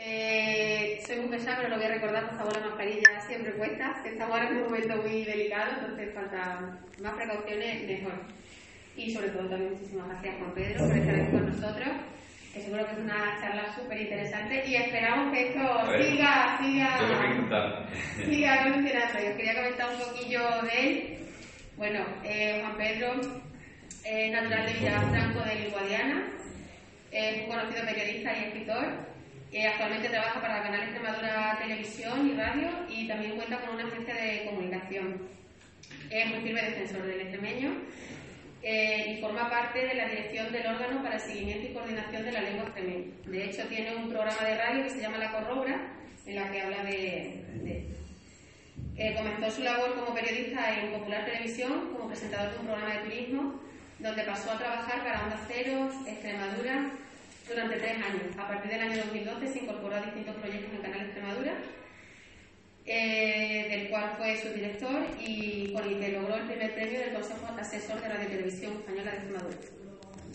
Eh, soy muy pesada, pero lo voy a recordar, por favor, la mascarilla siempre puesta, que estamos ahora en un momento muy delicado, entonces falta más precauciones, mejor. Y sobre todo también muchísimas gracias Juan Pedro por estar aquí con nosotros, que seguro que es una charla súper interesante y esperamos que esto siga, siga, siga evolucionando. Yo quería comentar un poquillo de él. Bueno, eh, Juan Pedro es natural de Villafranco de Guadiana, es un conocido periodista y escritor actualmente trabaja para canal Extremadura Televisión y Radio y también cuenta con una agencia de comunicación. Es un firme defensor del extremeño eh, y forma parte de la dirección del órgano para el seguimiento y coordinación de la lengua extremeña. De hecho, tiene un programa de radio que se llama La Corrobra, en la que habla de... Eh, comenzó su labor como periodista en Popular Televisión, como presentador de un programa de turismo, donde pasó a trabajar para Onda Cero, Extremadura, durante tres años. A partir del año 2012 se incorporó a distintos proyectos en Canal Extremadura, eh, del cual fue su director y con el que logró el primer premio del Consejo Asesor de Radio Televisión Española de Extremadura.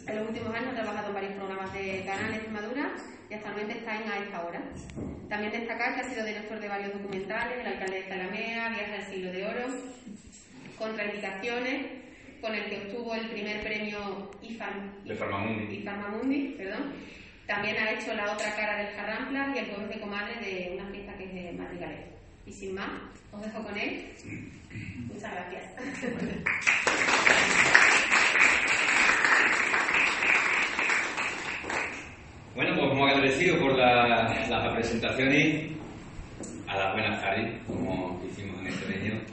En los últimos años ha trabajado en varios programas de Canal Extremadura y actualmente está en A esta hora. También destacar que ha sido director de varios documentales, El alcalde de Calamea, Viaje al siglo de oro, Contraindicaciones, con el que obtuvo el primer premio IFAM, de Farmamundi. Farmamundi perdón. También ha hecho La otra cara del Jarramplas y El jueves de comadre de una fiesta que es de Madrigalera. Y sin más, os dejo con él. Muchas gracias. Bueno, pues como agradecido por las presentaciones, a las buenas tardes, como hicimos en este medio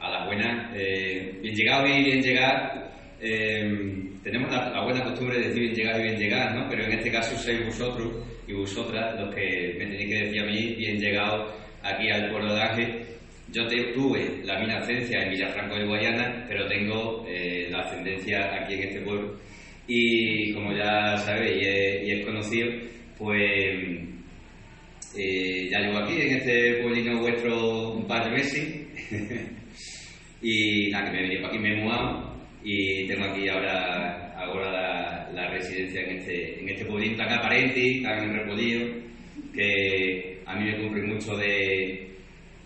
a la buena, eh, bien llegado y bien llegar. Eh, tenemos la, buena costumbre de decir bien llegado y bien llegar, ¿no? Pero en este caso sois vosotros y vosotras los que me tenéis que decir a mí bien llegado aquí al pueblo de Ángel. Yo tuve la mina ascendencia en Villafranco de Guayana, pero tengo eh, la ascendencia aquí en este pueblo. Y como ya sabéis y es, conocido, pues ya llevo aquí en este pueblino vuestro un par de meses. Y nada, que me he venido para aquí, me he mudado y tengo aquí ahora, ahora la, residencia en este, en este pueblito tan aparente, tan repollido, que a mí me cumple mucho de,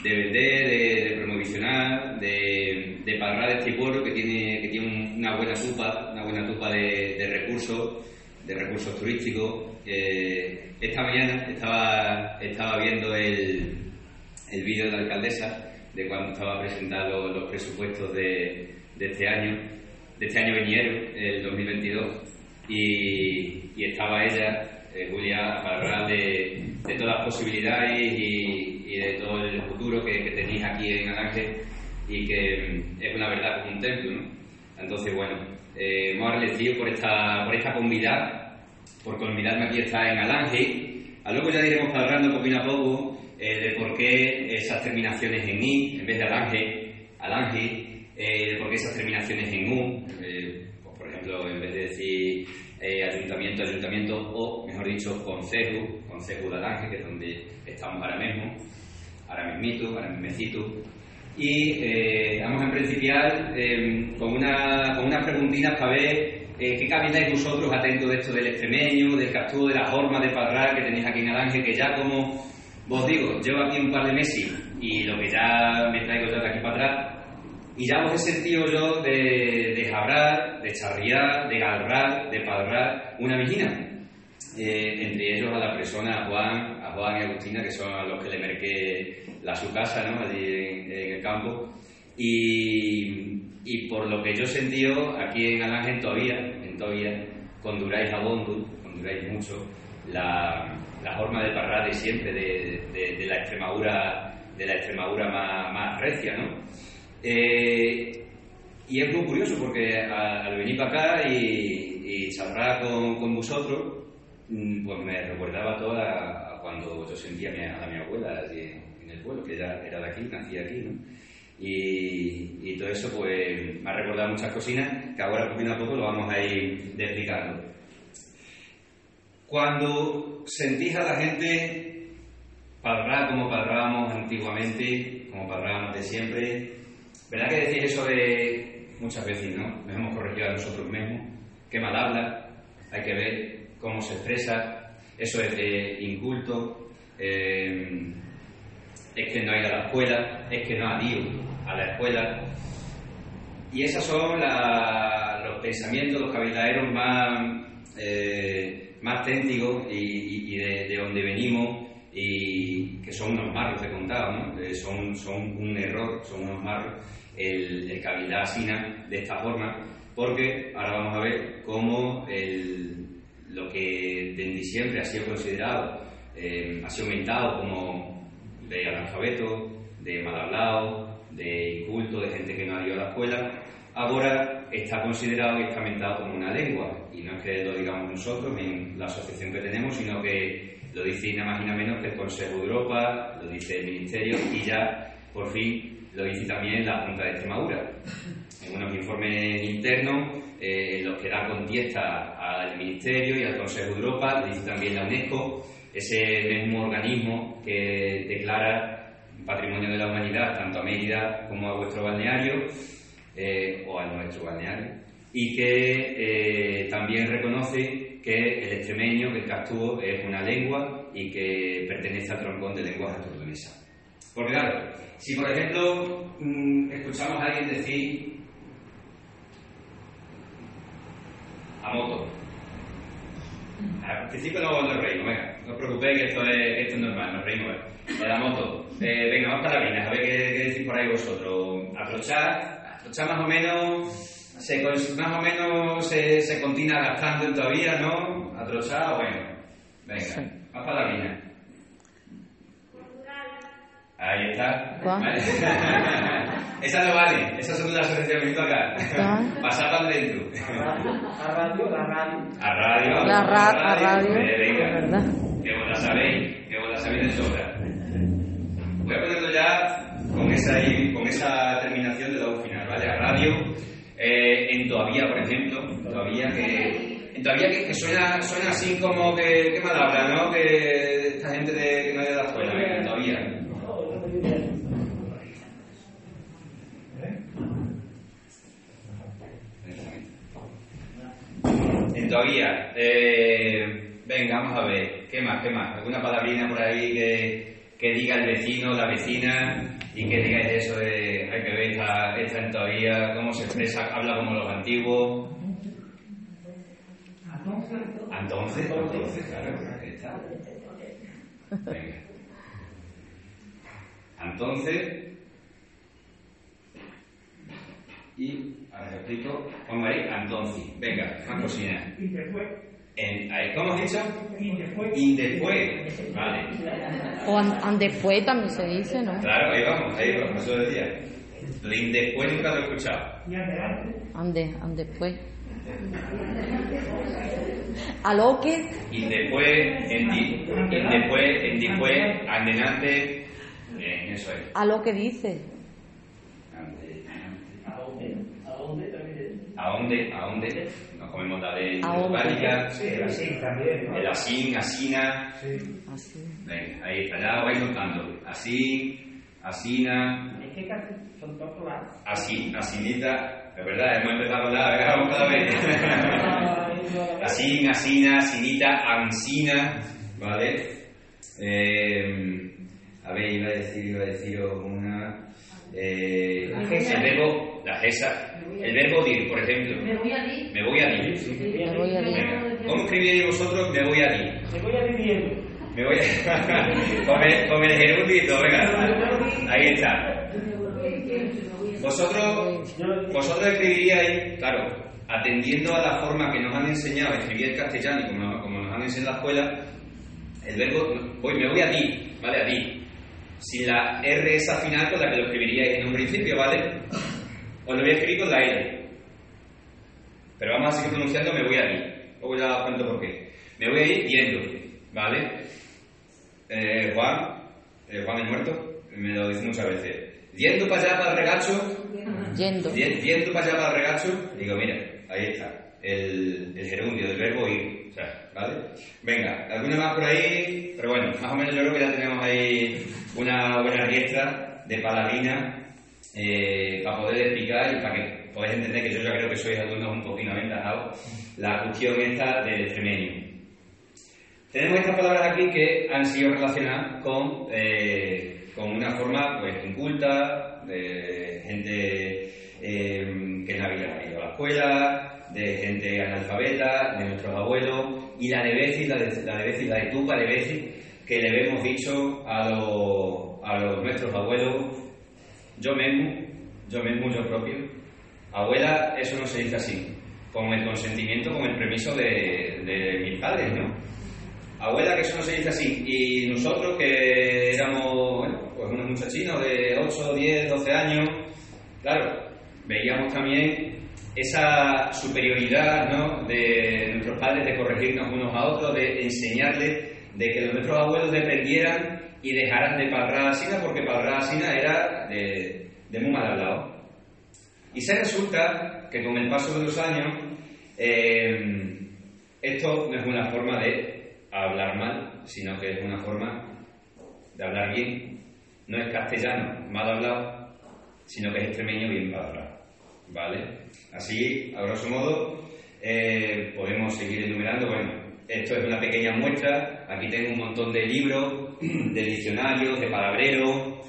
de vender, de, promocionar, de, de pagar este pueblo que tiene, que tiene una buena tupa, una buena tupa de, recursos, de recursos turísticos. Eh, esta mañana estaba, estaba viendo el, el vídeo de la alcaldesa de cuando estaba presentando los presupuestos de, de, este año, de este año veniero, el 2022, y, y estaba ella, eh, Julia, para hablar de, de, todas las posibilidades y, y, de todo el futuro que, que tenéis aquí en Alange y que mm, es una verdad como un templo, ¿no? Entonces, bueno, eh, hemos agradecido por esta, por esta convidad, por convidarme aquí a estar en Alange. A luego ya diremos hablando poquito a poco eh, de por qué esas terminaciones en I en vez de alange, alange, eh, de por qué esas terminaciones en U, eh, pues, por ejemplo, en vez de decir ayuntamiento, ayuntamiento, o mejor dicho, consejo, consejo de alange, que es donde estamos ahora mismo, ahora mismito, ahora mismecito. Y vamos a principiar con, una, con unas preguntinas para ver ¿Qué camináis vosotros atentos de esto del extremeño, del captura de la forma de parrar que tenéis aquí en Alange, que ya como vos digo, llevo aquí un par de meses y lo que ya me traigo yo de aquí para atrás, y ya os he sentido yo de, de jabrar, de charriar, de galrar, de padrar una vigina. Eh, entre ellos a la persona, a Juan, a Juan y Agustina, que son a los que le merqué la su casa, ¿no? Allí en, el campo. Y, y, por lo que yo he sentido aquí en Alange todavía, en todavía, conduráis a Bondo, conduráis mucho, la, la forma de parrar de siempre, de, la Extremadura, de la Extremadura más, recia, ¿no? Eh, y es muy curioso porque al venir para acá y, y charlar con, vosotros, mm, pues me recordaba toda a cuando yo sentía a mi, abuela en el pueblo, que ella era de aquí, nacía aquí, ¿no? Y, todo eso pues me ha recordado muchas cocinas que ahora poquito a poco lo vamos a ir explicando. Cuando sentís a la gente parlar como parlábamos antiguamente, como parlábamos de siempre, ¿verdad que decís eso de muchas veces, no? Nos hemos corregido a nosotros mismos, qué mal habla, hay que ver cómo se expresa. eso es de inculto, eh, es que no ha ido a la escuela, es que no ha ido a la escuela. Y esos son los pensamientos, los cabildaderos más, eh, más técnicos y, de, donde venimos y que son unos marros, he contado, ¿no? Eh, son, son un error, son unos marros el, el cabildar asina de esta forma, porque ahora vamos a ver cómo el, lo que desde siempre ha sido considerado, eh, ha sido aumentado como de analfabeto, de mal hablado, de inculto, de gente que no ha ido a la escuela, ahora está considerado y está aumentado como una lengua. Y no es que lo digamos nosotros en la asociación que tenemos, sino que lo dice nada más y nada menos que el Consejo de Europa, lo dice el Ministerio y ya por fin lo dice también la Junta de Extremadura. En unos informes internos, eh, los que da contesta al Ministerio y al Consejo de Europa, lo dice también la UNESCO, ese mismo organismo que declara patrimonio de la humanidad tanto a Mérida como a vuestro balneario eh, o a nuestro balneario y que eh, también reconoce que el extremeño, que el castúo, es una lengua y que pertenece al troncón de lenguas asturianas. Porque claro, si por ejemplo mm, escuchamos a alguien decir a moto, al principio no nos reímos, venga, no os preocupéis que esto es, esto es normal, nos reímos. De la moto, eh, venga, vamos para la a ver qué, qué, decís por ahí vosotros. Aprochar, aprochar más o menos, se, más o menos se, se continúa gastando todavía, ¿no? Atrochar, bueno, venga, para la mina. Ahí está. Esa no vale, esas son las asociaciones acá. Pasar para dentro. A radio, la radio. A radio. La ra a radio. Eh, venga. ¿Verdad? Que vos la sabéis, que vos la sabéis de sobra. Voy a ponerlo ya con esa, con esa terminación de la U final, ¿vale? A radio. Eh, en todavía, por ejemplo, todavía que. En todavía que, que suena, suena así como que. Qué mal habla, ¿no? Que esta gente de, que no es de la escuela, venga, todavía. todavía. Eh, venga, vamos a ver. ¿Qué más? ¿Qué más? ¿Alguna palabrina por ahí que, que diga el vecino, la vecina y que digáis eso de. Hay que ver esta, esta todavía, cómo se expresa, habla como los antiguos. Entonces, entonces, claro, aquí está. Venga. Entonces. Y Ahora te explico. Pongo ahí, entonces. Venga, más cocina. Y después. En, ¿Cómo has dicho? Después. Vale. O an, an después también se dice, ¿no? Claro, ahí vamos, ahí vamos, eso decía. Lo de después nunca lo he escuchado. Ande, ande después. A lo que. Y después, en, di, en después, en después, andenante. Bien, eso es. A lo que dice. ¿A dónde? ¿A dónde? Nos comemos la de Valia, sí, el así también, ¿no? el asín, asina. Sí. Venga, ahí está, ya vais notando. Así, asina. Es que casi son todos. Así, asinita. De verdad, hemos empezado la, venga, cada vez. Asín, asina, asinita, ansina. ¿Vale? Eh, a ver, iba a decir, iba a deciros una. Eh, el verbo, la gesa, el verbo dir, por ejemplo. Me voy a dir. Me voy a dir. Me voy a dir. Venga. ¿Cómo escribiréis vosotros me voy a dir? Me voy a viviendo. Me voy a... con, el, con el gerundito, venga. Ahí está. Vosotros, vosotros escribiríais, claro, atendiendo a la forma que nos han enseñado a escribir el castellano y como, como nos han enseñado en la escuela, el verbo, voy, me voy a ti, ¿vale? A ti. Si la R esa final con la que lo escribiríais en un principio, ¿vale? Os lo voy a escribir con la L. Pero vamos a seguir pronunciando me voy a ir. Luego ya os cuento por qué. Me voy a ir yendo, ¿vale? Eh, Juan, eh, Juan el muerto, me lo dice muchas veces. Yendo para allá para el regacho. Yendo. Yendo para allá para el regacho. Digo, mira, ahí está. El, el gerundio del verbo ir. O sea, ¿vale? Venga, alguna más por ahí. Pero bueno, más o menos yo creo que ya tenemos ahí una buena riestra de palabrina eh, para poder explicar y para que podáis entender que yo ya creo que sois alumnos un poquito aventajados, la cuestión esta del extremeño. Tenemos estas palabras aquí que han sido relacionadas con, eh, con una forma pues, inculta, de gente eh, que no había ido a la escuela, de gente analfabeta, de nuestros abuelos, y la de Beci, la de, la de la de Tupa de Beci, que le hemos dicho a, los- a los nuestros abuelos, yo mismo, yo mismo, yo propio, abuela, eso no se dice así, con el consentimiento, con el permiso de, de mis padres, ¿no? Abuela, que eso no se dice así. Y nosotros, que éramos bueno, pues unos muchachinos de 8, 10, 12 años, claro, veíamos también esa superioridad ¿no? de nuestros padres de corregirnos unos a otros, de enseñarles, de que nuestros abuelos dependieran y dejaran de palrar asina, porque palrar asina era de, de muy mal hablado. Y se resulta que con el paso de los años, eh, esto no es una forma de hablar mal, sino que es una forma de hablar bien. No es castellano mal hablado, sino que es extremeño bien hablado. ¿Vale? Así, a grosso modo, eh, podemos seguir enumerando. Bueno, esto es una pequeña muestra. Aquí tengo un montón de libros, de diccionarios, de palabreros,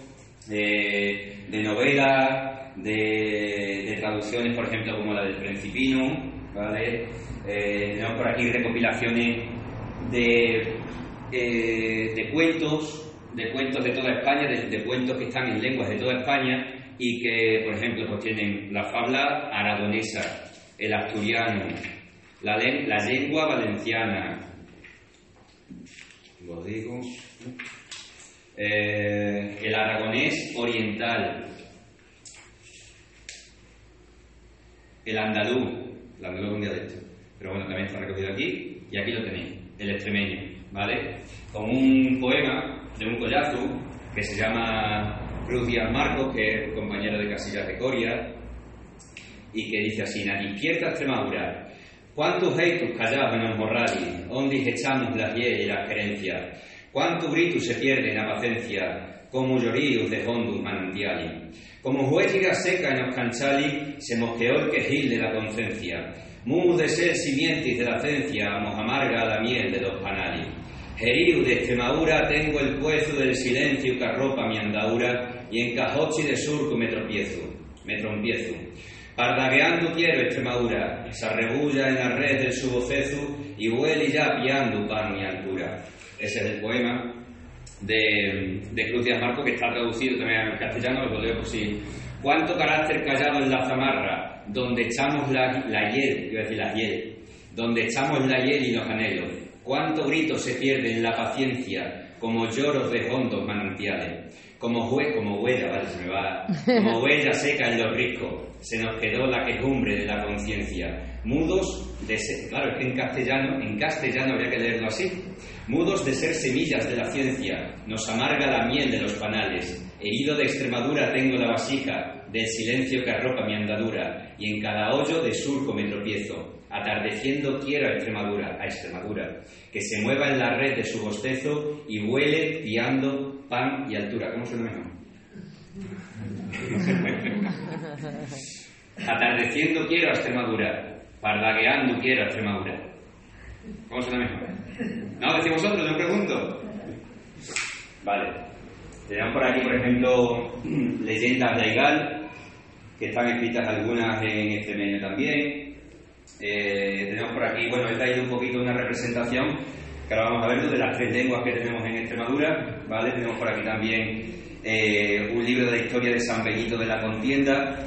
de, novelas, de, traducciones, por ejemplo, como la del Principino. ¿Vale? Eh, tenemos por aquí recopilaciones de, eh, de cuentos, de cuentos de toda España, de, cuentos que están en lenguas de toda España y que, por ejemplo, pues tienen la fabla aragonesa, el asturiano, la lengua valenciana, lo digo, eh, el aragonés oriental, el andaluz, el andaluz es un dialecto, pero bueno, también está recogido aquí y aquí lo tenéis, el extremeño, ¿vale? Con un poema de un collazo que se llama Cruz Díaz Marcos, que es compañero de Casillas de Coria, y que dice así, na izquierda Extremadura, ¿cuántos heitos callados en los morrali, onde echamos las hiel y las querencias? ¿Cuánto grito se pierde en la paciencia, como lloríos de hondos manantiali? Como huelliga seca en los canchali, se mosqueó el quejil de la conciencia. Mu de ser simientes de la cencia, mos amarga la miel de los panali. Heriu de Extremadura tengo el puezo del silencio que arropa mi andaura, y en cajochi de surco me tropiezo, me trompiezo. Pardagueando quiero Extremadura, se arrebulla en la red del su bocezo, y huele ya piando pan y altura. Ese es el poema de, de Cruz Díaz Marco, que está traducido también al castellano, lo leo por si. ¿Cuánto carácter callado en la zamarra, donde echamos la, la hiel, iba decir la hiel, donde echamos la hiel y los anhelos? ¿Cuánto grito se pierde en la paciencia, como lloros de hondos manantiales? Como, hue- como huella, vale, se me va, como huella seca en los riscos, se nos quedó la quejumbre de la conciencia. Mudos de ser, claro, es que en castellano, en castellano habría que leerlo así. Mudos de ser semillas de la ciencia, nos amarga la miel de los panales. Herido de Extremadura tengo la vasija, del silencio que arropa mi andadura, y en cada hoyo de surco me tropiezo. Atardeciendo quiero a Extremadura, a Extremadura, que se mueva en la red de su bostezo y vuele piando pan y altura. ¿Cómo suena mejor? Atardeciendo quiero a Extremadura, pardagueando quiero a Extremadura. ¿Cómo suena mejor? ¿No? ¿Decís vosotros? Yo pregunto. Vale. Tenemos por aquí, por ejemplo, leyendas de Aigal, que están escritas algunas en extremeño también. Eh, tenemos por aquí, bueno, he traído un poquito una representación, que ahora vamos a ver de las tres lenguas que tenemos en Extremadura, ¿vale? Tenemos por aquí también eh, un libro de la historia de San Benito de la Contienda,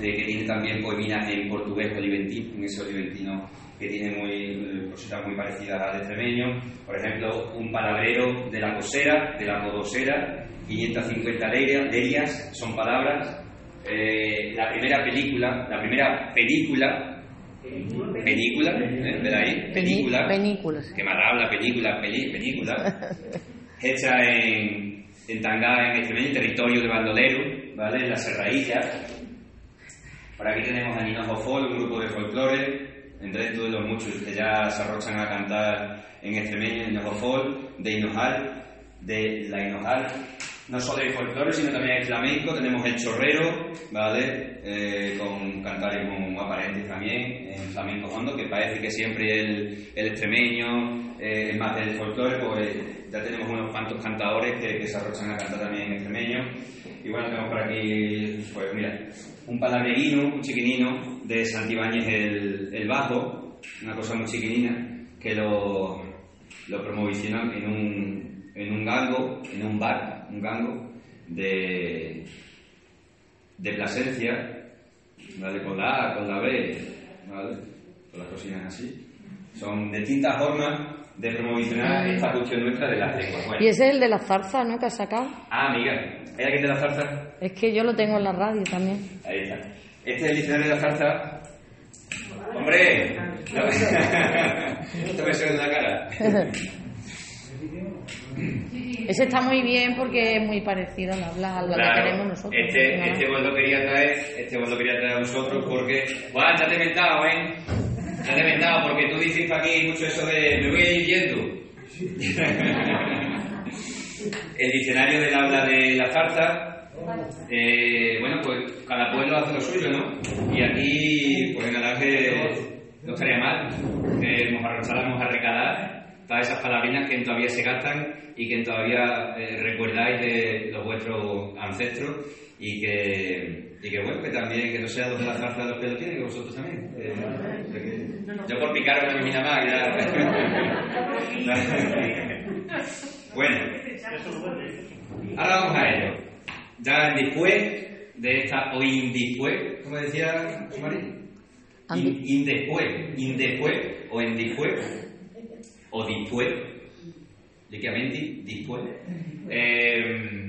eh, que tiene también poeminas en portugués oliventino, en ese oliventino que tiene muy, eh, cositas muy parecidas al extremeño. Por ejemplo, un palabrero de la cosera, de la codosera, 550 leria- lerias, son palabras. Eh, la primera película, la primera película, película, ¿eh? ¿Ven ahí? Película, Penículas. que mal habla, película, peli, película, hecha en, en Tangá, en extremeño, territorio de bandolero, ¿vale? En la serrailla. Por aquí tenemos a Hinojo Folk, un grupo de folclore, entre todos los muchos que ya se arrochan a cantar en extremeño, Hinojo Folk, de Hinojal, de la Hinojal. No solo hay folclore, sino también hay flamenco, tenemos el chorrero, ¿vale? Eh, con cantares muy aparentes también, en flamenco hondo, que parece que siempre el, el extremeño eh, más del folclore, pues ya tenemos unos cuantos cantadores que, que se arrochan a cantar también en extremeño. Y bueno, tenemos por aquí, pues mira, un palabreguino, un chiquinino de Santibáñez el, el bajo, una cosa muy chiquinina, que lo, lo promocionan en un, en un gango, en un bar, un gango de, de Plasencia, ¿vale? Con la A, con la B, ¿vale? Con las cosillas así. Son distintas formas de promocionar esta cuestión nuestra de las lenguas. Bueno. Y ese es el de la zarza, ¿no? Que has sacado. Ah, amiga, ¿hay alguien de la zarza? Es que yo lo tengo en la radio también. Ahí está. Este es el diccionario de la zarza. ¡Hombre! No. Esto me suena en la cara. Ese está muy bien porque es muy parecido al habla a lo que tenemos nosotros. Este, Nada. este vos lo quería traer, este vos lo quería traer a vosotros porque, bueno, ya te he inventado, ¿eh? Ya te he inventado porque tú dices para aquí mucho eso de me voy a ir yendo. El diccionario del habla de la zarza, eh, bueno, pues cada pueblo hace lo suyo, ¿no? Y aquí, pues en Alange no estaría mal que nos arrojáramos a recalar todas esas palabrinas que todavía se gastan y que todavía eh, recordáis de los vuestros ancestros y que, y que bueno, que también, que no sea donde la zarza de los pelos tiene, que vosotros también. Eh, de que- yo por picar una mina más, ya. bueno, ahora vamos a ello. Ya después de esta, o indispués, como decía Mari, In, indespués, indespués, o en después, o después, líquidamente, después. Eh,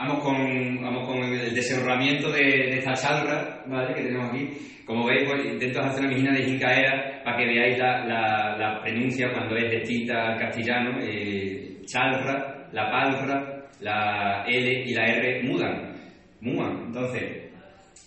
vamos, con, vamos con el desenrolamiento de, de esta chalra, ¿vale? Que tenemos aquí. Como veis, pues, intento hacer una mijina de jincaera para que veáis la, la, la pronuncia cuando es distinta al castellano. Eh, chalra, la palra, la L y la R mudan. Mudan. Entonces,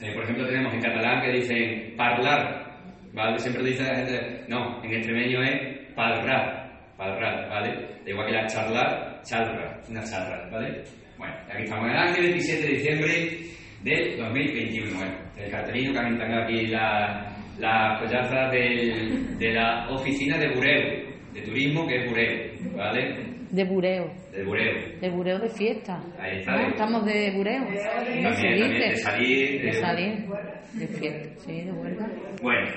eh, por ejemplo, tenemos en catalán que dicen parlar, ¿vale? Siempre dice la gente, no, en extremeño es palrar, palrar, ¿vale? Igual que la charlar, charra, una charra, ¿vale? Bueno, aquí estamos en el año 27 de diciembre del 2021. Bueno, el cartelino que han instalado aquí la, la collaza del- de la oficina de Bureo, de turismo que es Bureo, ¿vale? De bureo. De Bureo. De bureo de fiesta. Ahí está, ¿No? de- Estamos de bureo. También, Se también, dice. de salir, De salir. De fiesta. Sí, de huelga. Bueno,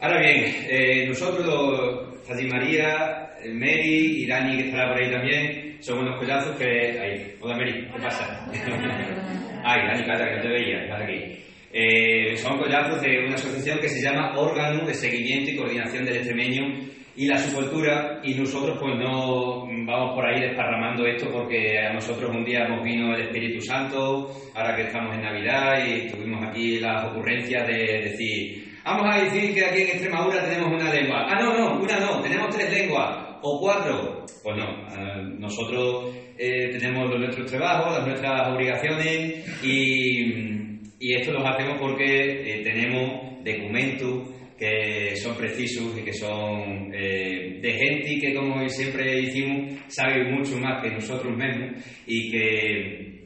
ahora bien, eh, nosotros, Fati María, Mary y Dani, que estará por ahí también, somos unos collazos que. Ahí, hola Mary, ¿qué pasa? Ay, Dani, calla, que no te veía, calla aquí. Eh, son collazos de una asociación que se llama Órgano de Seguimiento y Coordinación del Extremeño y la Subcultura, y nosotros pues no vamos por ahí desparramando esto porque a nosotros un día nos vino el Espíritu Santo, ahora que estamos en Navidad y tuvimos aquí las ocurrencias de decir, vamos a decir que aquí en Extremadura tenemos una lengua. Ah, no, no, una no, tenemos tres lenguas o cuatro. Pues no, nosotros eh, tenemos los nuestros trabajos, las nuestras obligaciones y, esto lo hacemos porque eh, tenemos documentos que son precisos y que son eh, de gente que, como siempre decimos, sabe mucho más que nosotros mismos y que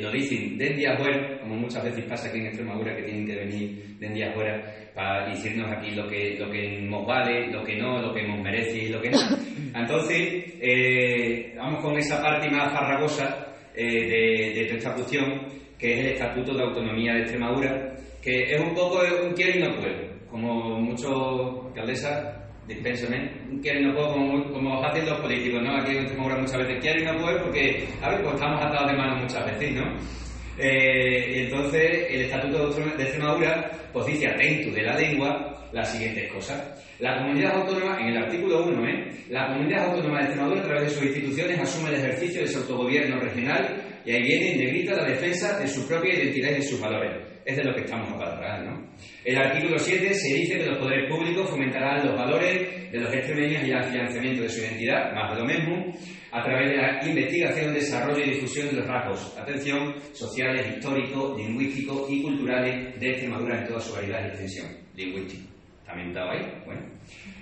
lo dicen de día afuera, como muchas veces pasa aquí en Extremadura, que tienen que venir de día afuera para decirnos aquí lo que, lo que nos vale, lo que no, lo que nos merece y lo que no. Entonces, eh, vamos con esa parte más farragosa eh, de, de toda esta cuestión, que es el Estatuto de Autonomía de Extremadura, que es un poco un quiero y no puedo, como muchos alcaldesas, dispénsame, un quiero y no puedo, como, como hacen los políticos, ¿no? Aquí en Extremadura muchas veces quiero y no puedo porque, a ver, pues estamos atados de manos muchas veces, ¿no? Eh, entonces, el Estatuto de Extremadura pues dice, atento de la lengua, las siguientes cosas. La comunidad autónoma, en el artículo 1, ¿eh? la comunidad autónoma de Extremadura, a través de sus instituciones, asume el ejercicio de su autogobierno regional y ahí viene en negrita la defensa de su propia identidad y de sus valores. Es de lo que estamos a ¿no? El artículo 7 se dice que los poderes públicos fomentarán los valores de los extremeños y el financiamiento de su identidad, más de lo mismo, a través de la investigación, desarrollo y difusión de los rasgos, atención, sociales, históricos, lingüísticos y culturales de Extremadura en toda su variedad y extensión. Lingüístico. También estaba ahí. Bueno.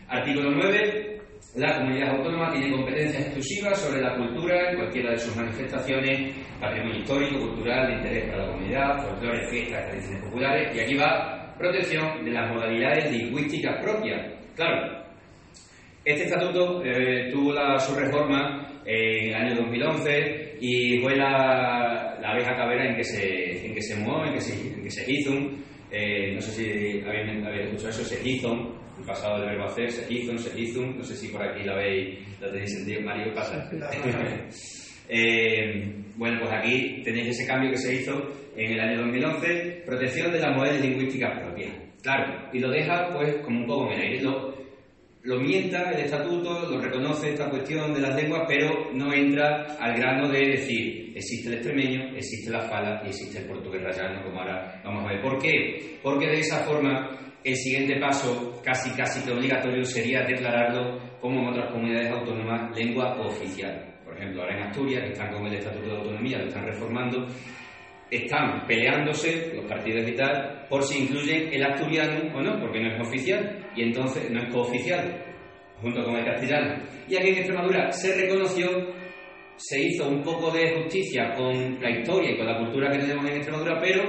Artículo 9. La comunidad autónoma tiene competencias exclusivas sobre la cultura en cualquiera de sus manifestaciones, patrimonio histórico, cultural, de interés para la comunidad, folclore, fiestas, tradiciones populares. Y aquí va protección de las modalidades lingüísticas propias. Claro, Este estatuto eh, tuvo la, su reforma en el año 2011 y fue la, la abeja cabera en que se, en que se mueve, en que se, en que se hizo. Eh, no sé si habéis, habéis escuchado eso, se hizo, el pasado del verbo hacer, se hizo, se hizo. No sé si por aquí la veis, la tenéis sentido, Mario, pasa. Eh, bueno, pues aquí tenéis ese cambio que se hizo en el año 2011, protección de las modalidades lingüísticas propias. Claro, y lo deja pues como un poco en el aire. Lo, lo mienta el estatuto, lo reconoce esta cuestión de las lenguas, pero no entra al grano de decir existe el extremeño, existe la fala y existe el portugués rayano, como ahora vamos a ver. ¿Por qué? Porque de esa forma el siguiente paso, casi casi que obligatorio, sería declararlo como en otras comunidades autónomas lengua oficial. Por ejemplo, ahora en Asturias, que están con el Estatuto de Autonomía, lo están reformando, están peleándose los partidos y tal por si incluyen el asturiano o no, porque no es oficial y entonces no es cooficial junto con el castellano. Y aquí en Extremadura se reconoció, se hizo un poco de justicia con la historia y con la cultura que tenemos en Extremadura, pero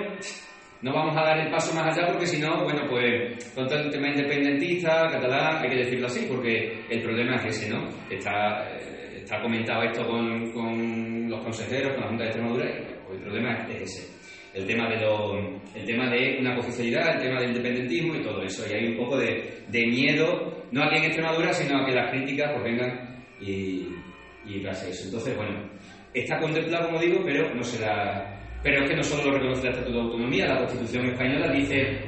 no vamos a dar el paso más allá porque si no, bueno, pues con todo el tema independentista, catalán, hay que decirlo así, porque el problema es ese, ¿no? Está, eh, está comentado esto con, con los consejeros, con la Junta de Extremadura, y pues, el problema es ese. El tema, de lo, el tema de una cooficialidad, el tema del independentismo y todo eso. Y hay un poco de, de miedo, no aquí en Extremadura, sino a que las críticas pues vengan y, y pase eso. Entonces, bueno, está contemplado, como digo, pero no será pero es que no solo lo reconoce el Estatuto de Autonomía, la Constitución Española dice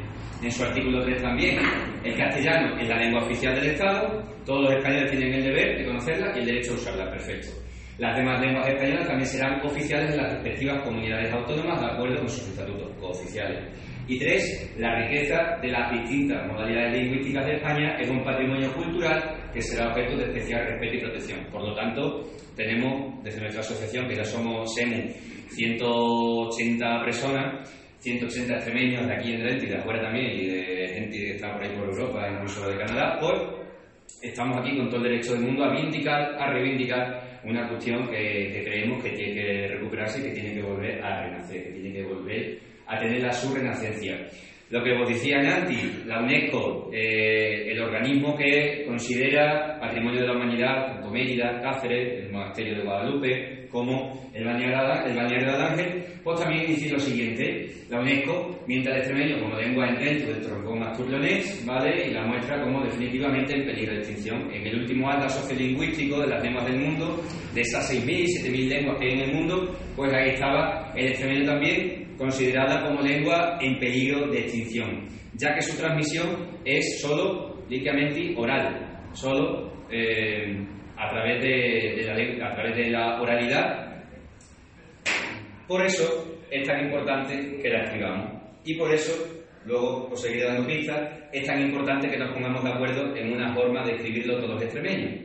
en su artículo 3 también, el castellano es la lengua oficial del Estado, todos los españoles tienen el deber de conocerla y el derecho a usarla, perfecto. Las demás lenguas españolas también serán oficiales en las respectivas comunidades autónomas de acuerdo con sus estatutos cooficiales. Y tres, la riqueza de las distintas modalidades lingüísticas de España es un patrimonio cultural que será objeto de especial respeto y protección. Por lo tanto, tenemos desde nuestra asociación, que ya somos SEMU, 180 personas, 180 extremeños de aquí en Delente y de afuera también, y de gente que está por ahí por Europa, incluso de Canadá, pues estamos aquí con todo el derecho del mundo a vindicar, a reivindicar una cuestión que, creemos que tiene que recuperarse y que tiene que volver a renacer, que tiene que volver a tener la su renacencia. Lo que vos decía Nanti, la UNESCO, eh, el organismo que considera Patrimonio de la Humanidad, tanto Mérida, Cáceres, el Monasterio de Guadalupe, como el Bañero, el del Ángel, pues también dice lo siguiente, la UNESCO mientras el extremeño como lengua dentro del troncón asturleonés, ¿vale? Y la muestra como definitivamente en peligro de extinción. En el último atlas sociolingüístico de las lenguas del mundo, de esas 6.000, 7.000 lenguas que hay en el mundo, pues ahí estaba el extremeño también considerada como lengua en peligro de extinción, ya que su transmisión es solo líquidamente oral, solo eh, a, través de, la, a través de la oralidad. Por eso es tan importante que la escribamos y por eso, luego os seguiré dando pistas, es tan importante que nos pongamos de acuerdo en una forma de escribirlo todos extremeños,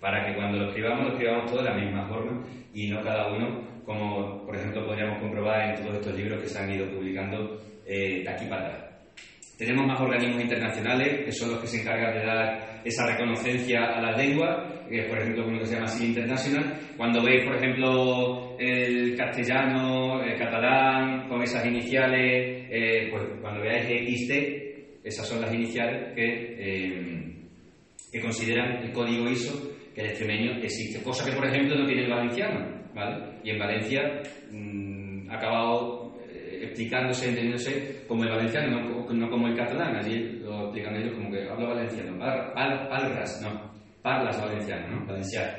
para que cuando lo escribamos lo escribamos todos de la misma forma y no cada uno como por ejemplo podríamos comprobar en todos estos libros que se han ido publicando eh, de aquí para atrás. Tenemos más organismos internacionales que son los que se encargan de dar esa reconocencia a las lenguas, que por ejemplo uno que se llama SIN International. Cuando veis, por ejemplo, el castellano, el catalán, con esas iniciales, eh, pues cuando veáis XT, esas son las iniciales que, eh, que consideran el código ISO que el extremeño existe, cosa que por ejemplo no tiene el valenciano. Y en Valencia mmm, ha acabado explicándose, entendiéndose como el valenciano, no, como el catalán. Allí lo explican ellos como que habla valenciano. palras, no. Parlas valenciano, ¿no? Valenciano.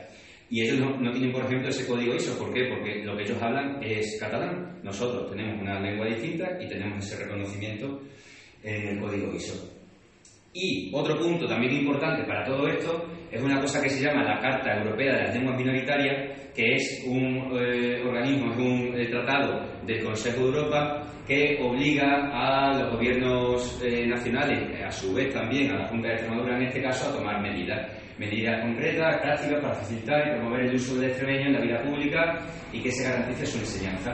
Y ellos no, no, tienen, por ejemplo, ese código ISO. ¿Por qué? Porque lo que ellos hablan es catalán. Nosotros tenemos una lengua distinta y tenemos ese reconocimiento en el código ISO. Y otro punto también importante para todo esto es una cosa que se llama la Carta Europea de las Lenguas Minoritarias, que es un eh, organismo, es un eh, tratado del Consejo de Europa que obliga a los gobiernos eh, nacionales, a su vez también a la Junta de Extremadura en este caso, a tomar medidas, medidas concretas, prácticas para facilitar y promover el uso del extremeño en la vida pública y que se garantice su enseñanza.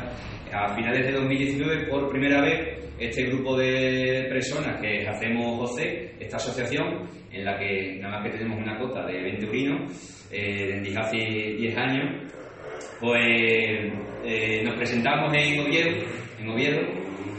A finales de 2019, por primera vez, este grupo de personas que hacemos OCE, esta asociación, en la que nada más que tenemos una cota de 20 urinos, eh, desde hace 10 años, pues eh, nos presentamos en Oviedo, en Oviedo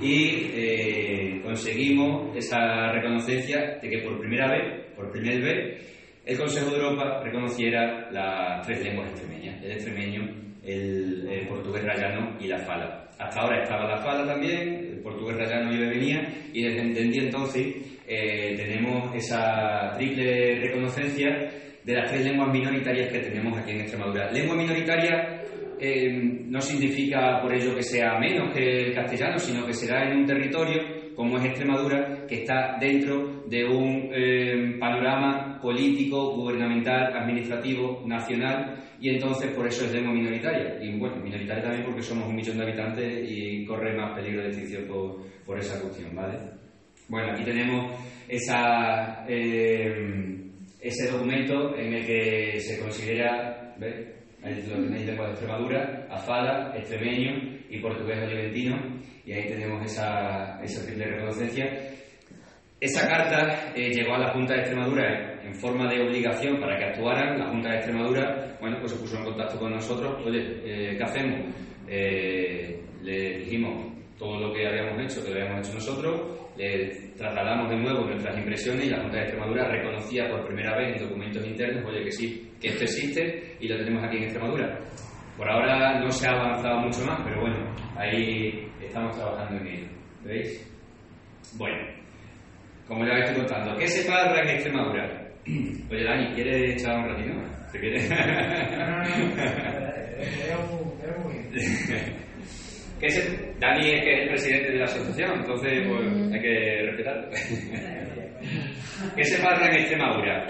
y eh, conseguimos esa reconocencia de que por primera vez, por primera vez, el Consejo de Europa reconociera las tres lenguas extremeñas, el extremeño, el, el portugués rayano y la fala. Hasta ahora estaba la fala también, el portugués rayano y venía, y desde entendí entonces eh, tenemos esa triple reconocencia de las tres lenguas minoritarias que tenemos aquí en Extremadura. Lengua minoritaria eh, no significa por ello que sea menos que el castellano, sino que será en un territorio como es Extremadura, que está dentro de un eh, panorama político, gubernamental, administrativo, nacional, y entonces por eso es lengua minoritaria. Y bueno, minoritaria también porque somos un millón de habitantes y corre más peligro de extinción por, por esa cuestión, ¿vale? Bueno, aquí tenemos esa, eh, ese documento en el que se considera, ¿ves? Ahí lo tenéis lengua de Extremadura, afala, extremeño y portugués oliventino, y ahí tenemos esa, esa triple reconocencia. Esa carta eh, llegó a la Junta de Extremadura en forma de obligación para que actuaran. La Junta de Extremadura, bueno, pues se puso en contacto con nosotros. Oye, eh, ¿qué hacemos? Eh, le dijimos todo lo que habíamos hecho, que lo habíamos hecho nosotros, le trasladamos de nuevo nuestras impresiones y la Junta de Extremadura reconocía por primera vez en documentos internos, oye, que sí, que esto existe y lo tenemos aquí en Extremadura. Por ahora no se ha avanzado mucho más, pero bueno, ahí estamos trabajando en ello. ¿Veis? Bueno, como ya estoy contando, ¿qué se parra en Extremadura? Oye, Dani, ¿quieres echar un ratito? ¿Te quieres? ¿Qué se- Dani es que es el presidente de la asociación, entonces pues, hay que respetarlo. ¿Qué se parra en Extremadura?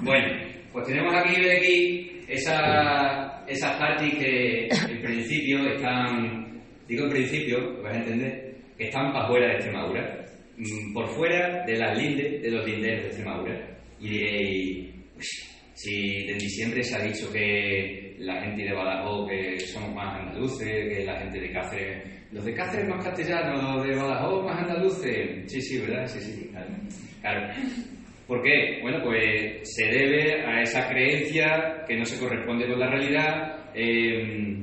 Bueno, pues tenemos aquí, aquí esa, esas partes que en principio están, digo en principio, vas a entender, que están para fuera de Extremadura, mm, por fuera de las lindes, de los linderos de Extremadura. Y diréis, pues, si en diciembre se ha dicho que la gente de Badajoz que somos más andaluces, que la gente de Cáceres, los de Cáceres más castellanos, los de Badajoz más andaluces. Sí, sí, ¿verdad? Sí, sí, claro. claro. ¿Por qué? Bueno, pues se debe a esa creencia que no se corresponde con la realidad, eh,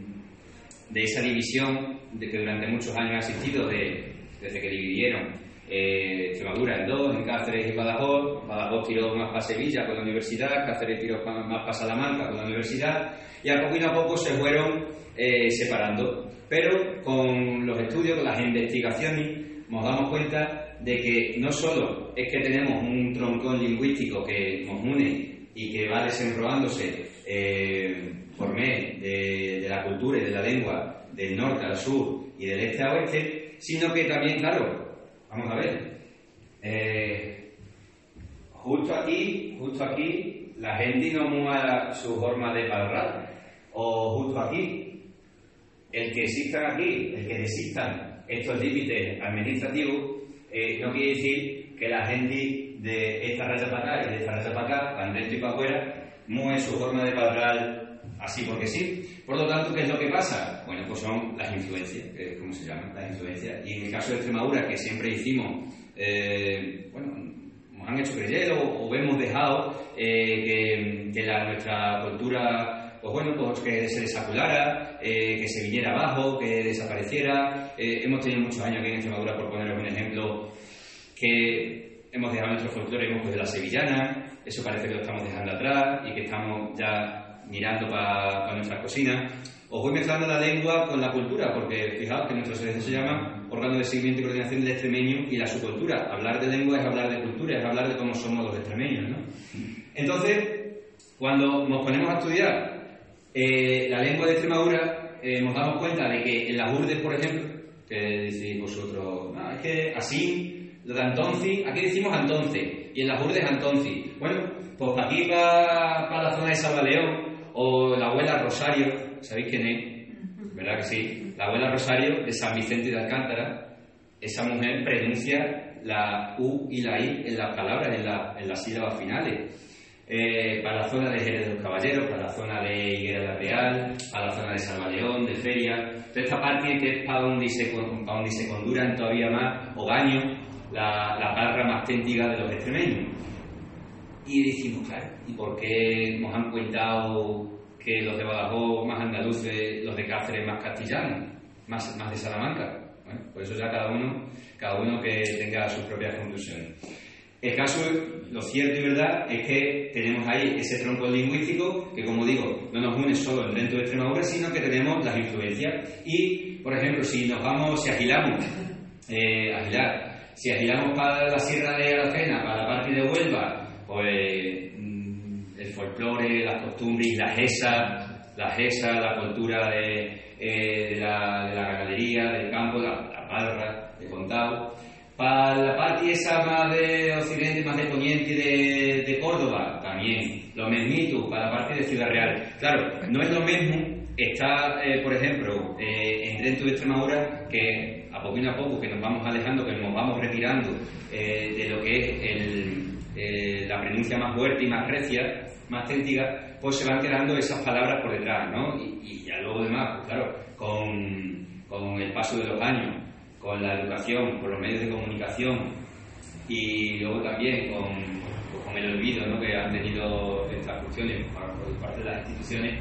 de esa división de que durante muchos años ha existido de, desde que dividieron eh, Extremadura en dos, en Cáceres y Badajoz. Badajoz tiró más para Sevilla con la universidad, Cáceres tiró más para Salamanca con la universidad, y a y a poco se fueron eh, separando. Pero con los estudios, con las investigaciones, nos damos cuenta de que no solo es que tenemos un troncón lingüístico que nos une y que va desenrolándose eh, por medio de, la cultura y de la lengua del norte al sur y del este a oeste, sino que también, claro, vamos a ver, eh, justo aquí, justo aquí, la gente no mueva su forma de hablar, o justo aquí, el que existan aquí, el que existan estos límites administrativos, eh, no quiere decir que la gente de esta raya para acá y de esta raya para acá, para dentro y para afuera, mueve su forma de hablar así porque sí. Por lo tanto, ¿qué es lo que pasa? Bueno, pues son las influencias, eh, ¿cómo se llaman? Las influencias. Y en el caso de Extremadura, que siempre hicimos, eh, bueno, nos han hecho creer o, o hemos dejado eh, que, que la, nuestra cultura, pues bueno, pues que se desaculara, eh, que se viniera abajo, que desapareciera. Eh, hemos tenido muchos años aquí en Extremadura, por poneros un ejemplo, que hemos dejado nuestro folclore hemos de la sevillana, eso parece que lo estamos dejando atrás y que estamos ya mirando para nuestras cocinas. Os voy mezclando la lengua con la cultura, porque fijaos que nuestra asociación se llama Órgano de Seguimiento y Coordinación del Extremeño y la Subcultura. Hablar de lengua es hablar de cultura, es hablar de cómo somos los extremeños, ¿no? Entonces, cuando nos ponemos a estudiar eh, la lengua de Extremadura, eh, nos damos cuenta de que en las urdes, por ejemplo, que decís vosotros, no, es que así, lo de entonces, aquí decimos entonces, y en las urdes entonces. Bueno, pues para aquí, para, la zona de Salvaleón, o la abuela Rosario, ¿sabéis quién es? ¿Verdad que sí? La abuela Rosario de San Vicente de Alcántara, esa mujer pronuncia la U y la I en las palabras, en, la- en las sílabas finales. Eh, para la zona de Jerez de los Caballeros, para la zona de Higuera la Real, para la zona de Salvaleón, de Feria. Toda esta parte que es para donde se, para donde se conduran todavía más Ogaño, la, la barra más téntica de los extremeños. Y decimos, claro, ¿y por qué nos han cuentado que los de Badajoz más andaluces, los de Cáceres más castellanos, más, más de Salamanca? Bueno, pues eso ya cada uno, cada uno que tenga sus propias conclusiones. El caso, lo cierto y verdad, es que tenemos ahí ese tronco lingüístico que, como digo, no nos une solo dentro de Extremadura, sino que tenemos las influencias. Y, por ejemplo, si nos vamos, si agilamos, eh, agilar, si agilamos para la Sierra de Aracena, para la parte de Huelva, pues mm, el folclore, las costumbres, la gesa, la gesa, la cultura de, eh, la, de la ganadería, del campo, la, la parra, de contado. Para la parte esa más de Occidente, más de Poniente de, de Córdoba, también. Lo mismito, para la parte de Ciudad Real. Claro, no es lo mismo estar, eh, por ejemplo, eh, en dentro de Extremadura, que a poco y a poco que nos vamos alejando, que nos vamos retirando eh, de lo que es el, eh, la pronuncia más fuerte y más recia, más téntica, pues se van quedando esas palabras por detrás, ¿no? Y, y ya luego demás, pues claro, con, con el paso de los años, con la educación, con los medios de comunicación y luego también con, pues, con el olvido ¿no? que han tenido estas cuestiones por, por parte de las instituciones,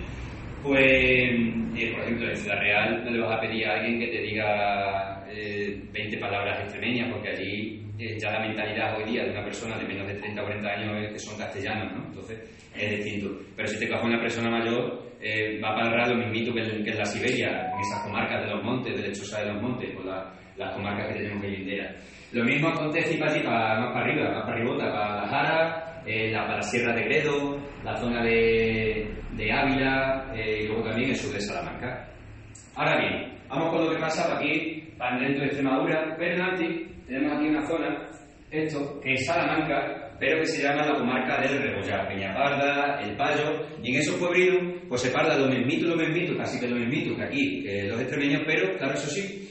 pues, eh, por ejemplo, en Ciudad Real no le vas a pedir a alguien que te diga eh, 20 palabras extremeñas, porque allí eh, ya la mentalidad hoy día de una persona de menos de 30 o 40 años es que son castellanos, ¿no? Entonces es distinto. Pero si te coges una persona mayor, eh, va a parar lo mismito que, en- la Siberia, en esas comarcas de los montes, de Lechosa de los Montes, con la- las comarcas que tenemos hoy en día. Lo mismo acontece y para ti, para, más para arriba, más para arribota, para la Jara, eh, la, para la Sierra de Gredo, la zona de, de Ávila eh, y luego también el sur de Salamanca. Ahora bien, vamos con lo que pasa para aquí, para dentro de Extremadura, pero Alti tenemos aquí una zona, esto, que es Salamanca, pero que se llama la comarca del Rebollar, Peñaparda, El Payo, y en esos pueblinos pues se parla lo mismito, lo mismito, casi que lo mismito que aquí, que los extremeños, pero claro, eso sí,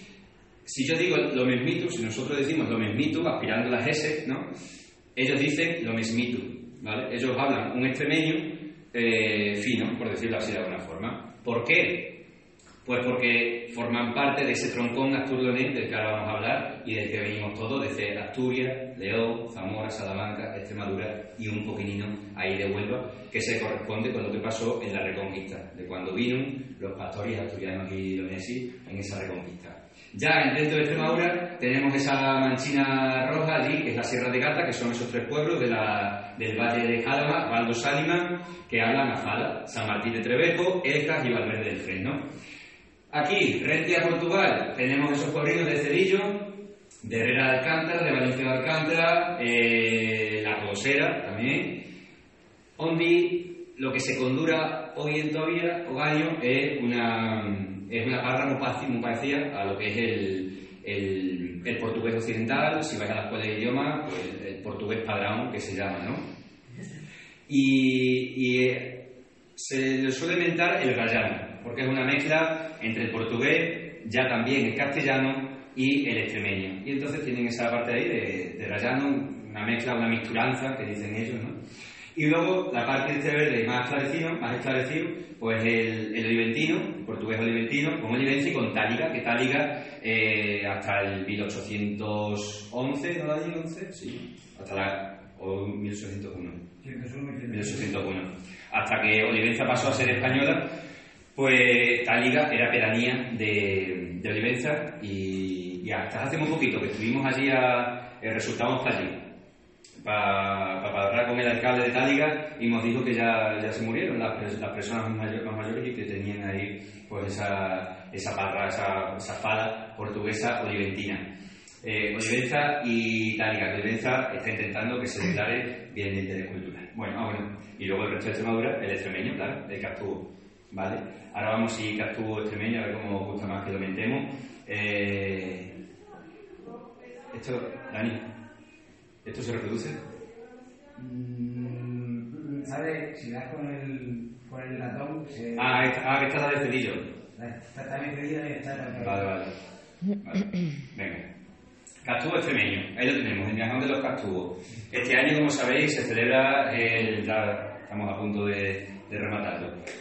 si yo digo lo mismito, si nosotros decimos lo mismito, aspirando las S, ¿no? Ellos dicen lo mismito, ¿vale? Ellos hablan un extremeño eh, fino, por decirlo así de alguna forma. ¿Por qué? Pues porque forman parte de ese troncón asturlonés del que ahora vamos a hablar y del que venimos todos, desde Asturias, León, Zamora, Salamanca, Extremadura y un poquinino ahí de Huelva, que se corresponde con lo que pasó en la Reconquista, de cuando vino los pastores asturianos y leoneses en esa Reconquista. Ya dentro de Extremadura tenemos esa manchina roja allí, que es la Sierra de Gata, que son esos tres pueblos de la- del Valle de Jálama, Valdo Sálima, que hablan a Jala, San Martín de Trevejo, Elcas y Valverde del Fresno. Aquí, frente a Portugal, tenemos esos pueblinos de Cedillo, de Herrera de Alcántara, de Valencia de Alcántara, eh, La Rosera también, donde lo que se condura hoy en todavía, o año, es una, es una parra muy, parecida a lo que es el, el, portugués occidental, si vais a la escuela de idioma, pues el portugués padrón, que se llama, ¿no? Y, y, eh, se le suele inventar el rayano, porque es una mezcla entre el portugués, ya también el castellano y el extremeño. Y entonces tienen esa parte ahí de, de una mezcla, una mixturanza, que dicen ellos, ¿no? Y luego la parte de este verde más esclarecido, más esclarecido, pues el, el oliventino, el portugués oliventino, con olivencia y con táliga, que táliga eh, hasta el 1811, ¿no la digo? 11? Sí, hasta la, o 1801. 1801. Hasta que Olivenza pasó a ser española, pues Táliga era pedanía de, de Olivenza y, y hasta hace muy poquito que estuvimos allí, a, eh, resultamos para allí, para, para hablar con el alcalde de Táliga y nos dijo que ya, ya se murieron las, las personas más, mayor- más mayores y que tenían ahí pues esa, esa parra, esa, esa fala portuguesa oliventina. Eh, Olivenza y Táliga. Olivenza está intentando que se declare bien de interés cultural. Bueno, ah, bueno. Y luego el resto de Extremadura, el extremeño, claro, el Castuvo. ¿Vale? Ahora vamos si Castuvo extremeño, a ver cómo gusta más que lo mentemos. Eh, esto, Dani, ¿esto se reproduce? Mm, ¿Sabes? Si das con el, con el ratón, se, Ah, esta, ah, que esta es la de Cedillo. está también pedida y está también. Vale, vale. Vale. Venga. Castuvo extremeño, ahí lo tenemos, el Miajón de los Castubos. Este año, como sabéis, se celebra el. ya estamos a punto de,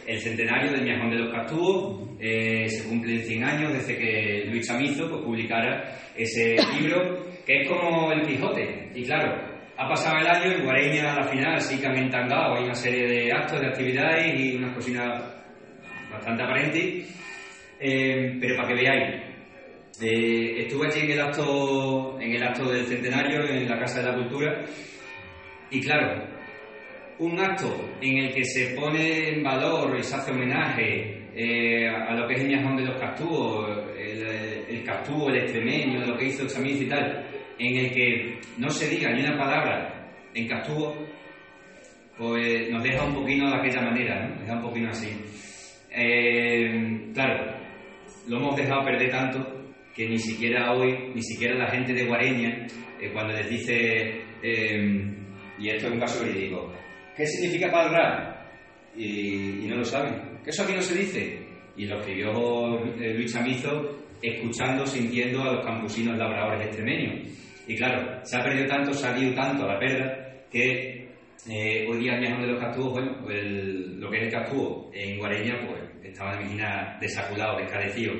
El centenario del Miajón de los Castubos. eh, se cumplen 100 años desde que Luis Chamizo pues, publicara ese libro, que es como el Quijote. Y claro, ha pasado el año, en Guareña a la final sí que han entangado, hay una serie de actos, de actividades y unas cocinas bastante aparentes. Eh, pero para que veáis, estuve allí en el acto en el acto del centenario en la Casa de la Cultura Y claro, un acto en el que se pone en valor y se hace homenaje eh, a lo que es el miajón de los castúos, el, el el extremeño, lo que hizo Chamiz y tal, en el que no se diga ni una palabra en castúo, pues nos deja un poquito de aquella manera, ¿no? Deja un poquito así. Eh, claro, lo hemos dejado perder tanto que ni siquiera hoy, ni siquiera la gente de Guareña, eh, cuando les dice, y esto es un caso verídico, ¿qué significa palrar? Y, y no lo saben. ¿Que eso aquí no se dice? Y lo escribió eh, Luis Chamizo escuchando, sintiendo a los campusinos labradores extremeños. Y claro, se ha perdido tanto, se ha ido tanto a la perda, que eh, hoy día el viajón de los castúos, bueno, pues el- lo que es el castúo en Guareña, pues estaba en Mijina desaculado, descarecido.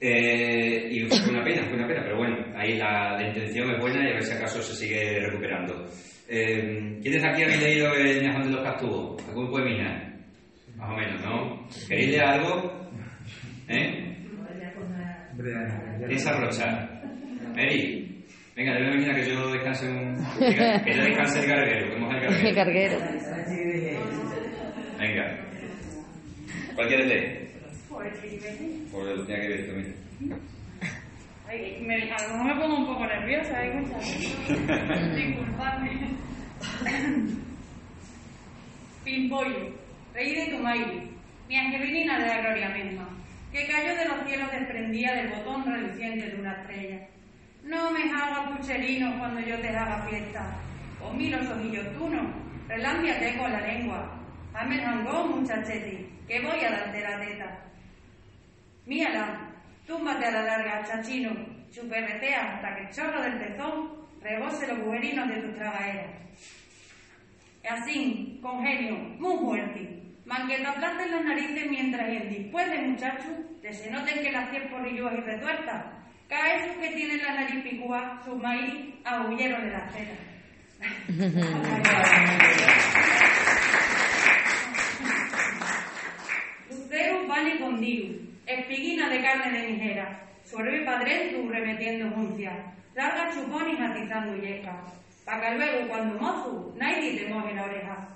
Eh, y fue una pena, fue una pena, pero bueno, ahí la, la intención es buena y a ver si acaso se sigue recuperando. Eh, ¿Quiénes aquí habéis leído el viajón de los castúos? ¿Algún poemina? Más o menos, ¿no? ¿Queréis leer algo? ¿Eh? Hombre, ya- ya- ¿Quién se arrocha? Mary, venga, debe venir a que yo descanse un... Que yo descanse el carguero, que moja el El carguero. carguero. Venga. ¿Cuál quieres leer? Por lo que ver. Ay, me, a lo mejor me pongo un poco nerviosa, ¿eh? Disculpadme. Pimpollo, rey de Tumairi, mi angelina de la gloria misma, que cayó de los cielos desprendía del botón reluciente de una estrella. No me hagas pucherino cuando yo te haga fiesta, o mí los ojillos tunos, relámbiate con la lengua. Hazme el jangón, muchachete, que voy a darte la teta. Mírala, túmbate a la larga, chachino, chuperretea hasta que el chorro del pezón rebose los bujerinos de tus tragaeras. Así, con genio, muy fuerte, manqueta plata en las narices mientras el después de muchacho te se noten que las cien porrilluas y retuertas, cada esos que tienen la nariz picúa, sus maíz ahuyeron de las tetas. Lucero vale con espiguina de carne de nijera, suerve padrentu remetiendo juncia, larga chupones atizando yesca, pa' que luego cuando mozu, nadie te moje la oreja.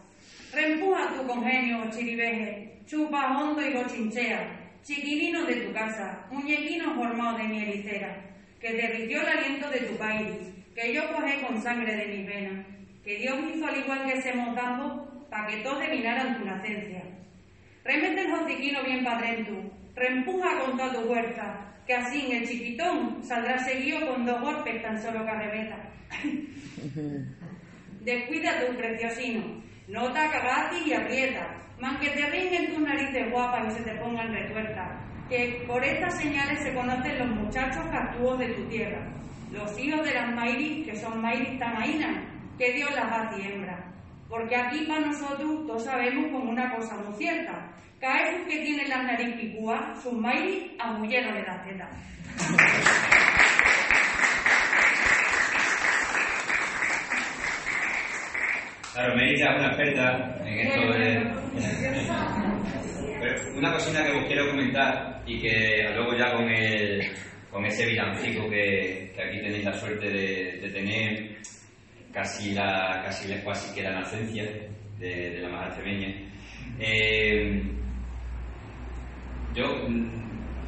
Reempuja tu congenio, chiribeje, chupa hondo y bochinchea, chiquilino de tu casa, muñequino formado de miel y cera, que derritió el aliento de tu país, que yo cogé con sangre de mis venas, que Dios hizo al igual que ese montambo, pa' que todos devinaran tu nacencia. Remete el hociquino bien padrentu, reempuja con toda tu fuerza, que así en el chiquitón saldrá seguido con dos golpes tan solo que arrebeta. Descuida tu preciosino, nota cagati y aprieta, man que te ringen tus narices guapas y se te pongan retuertas, que por estas señales se conocen los muchachos castúos de tu tierra, los hijos de las mairis, que son mairis tamainas, que Dios las y hembra. Porque aquí para nosotros todos sabemos como una cosa muy cierta, esos que tienen las nariz picúas, sus mairis abuyeron de las tetas. Claro, ya es una experta en esto de... Pero una cosita que os quiero comentar y que luego ya con el con ese villancico que, que aquí tenéis la suerte de, de tener casi la casi la, casi que la nacencia de, de la extremeña. Eh, yo en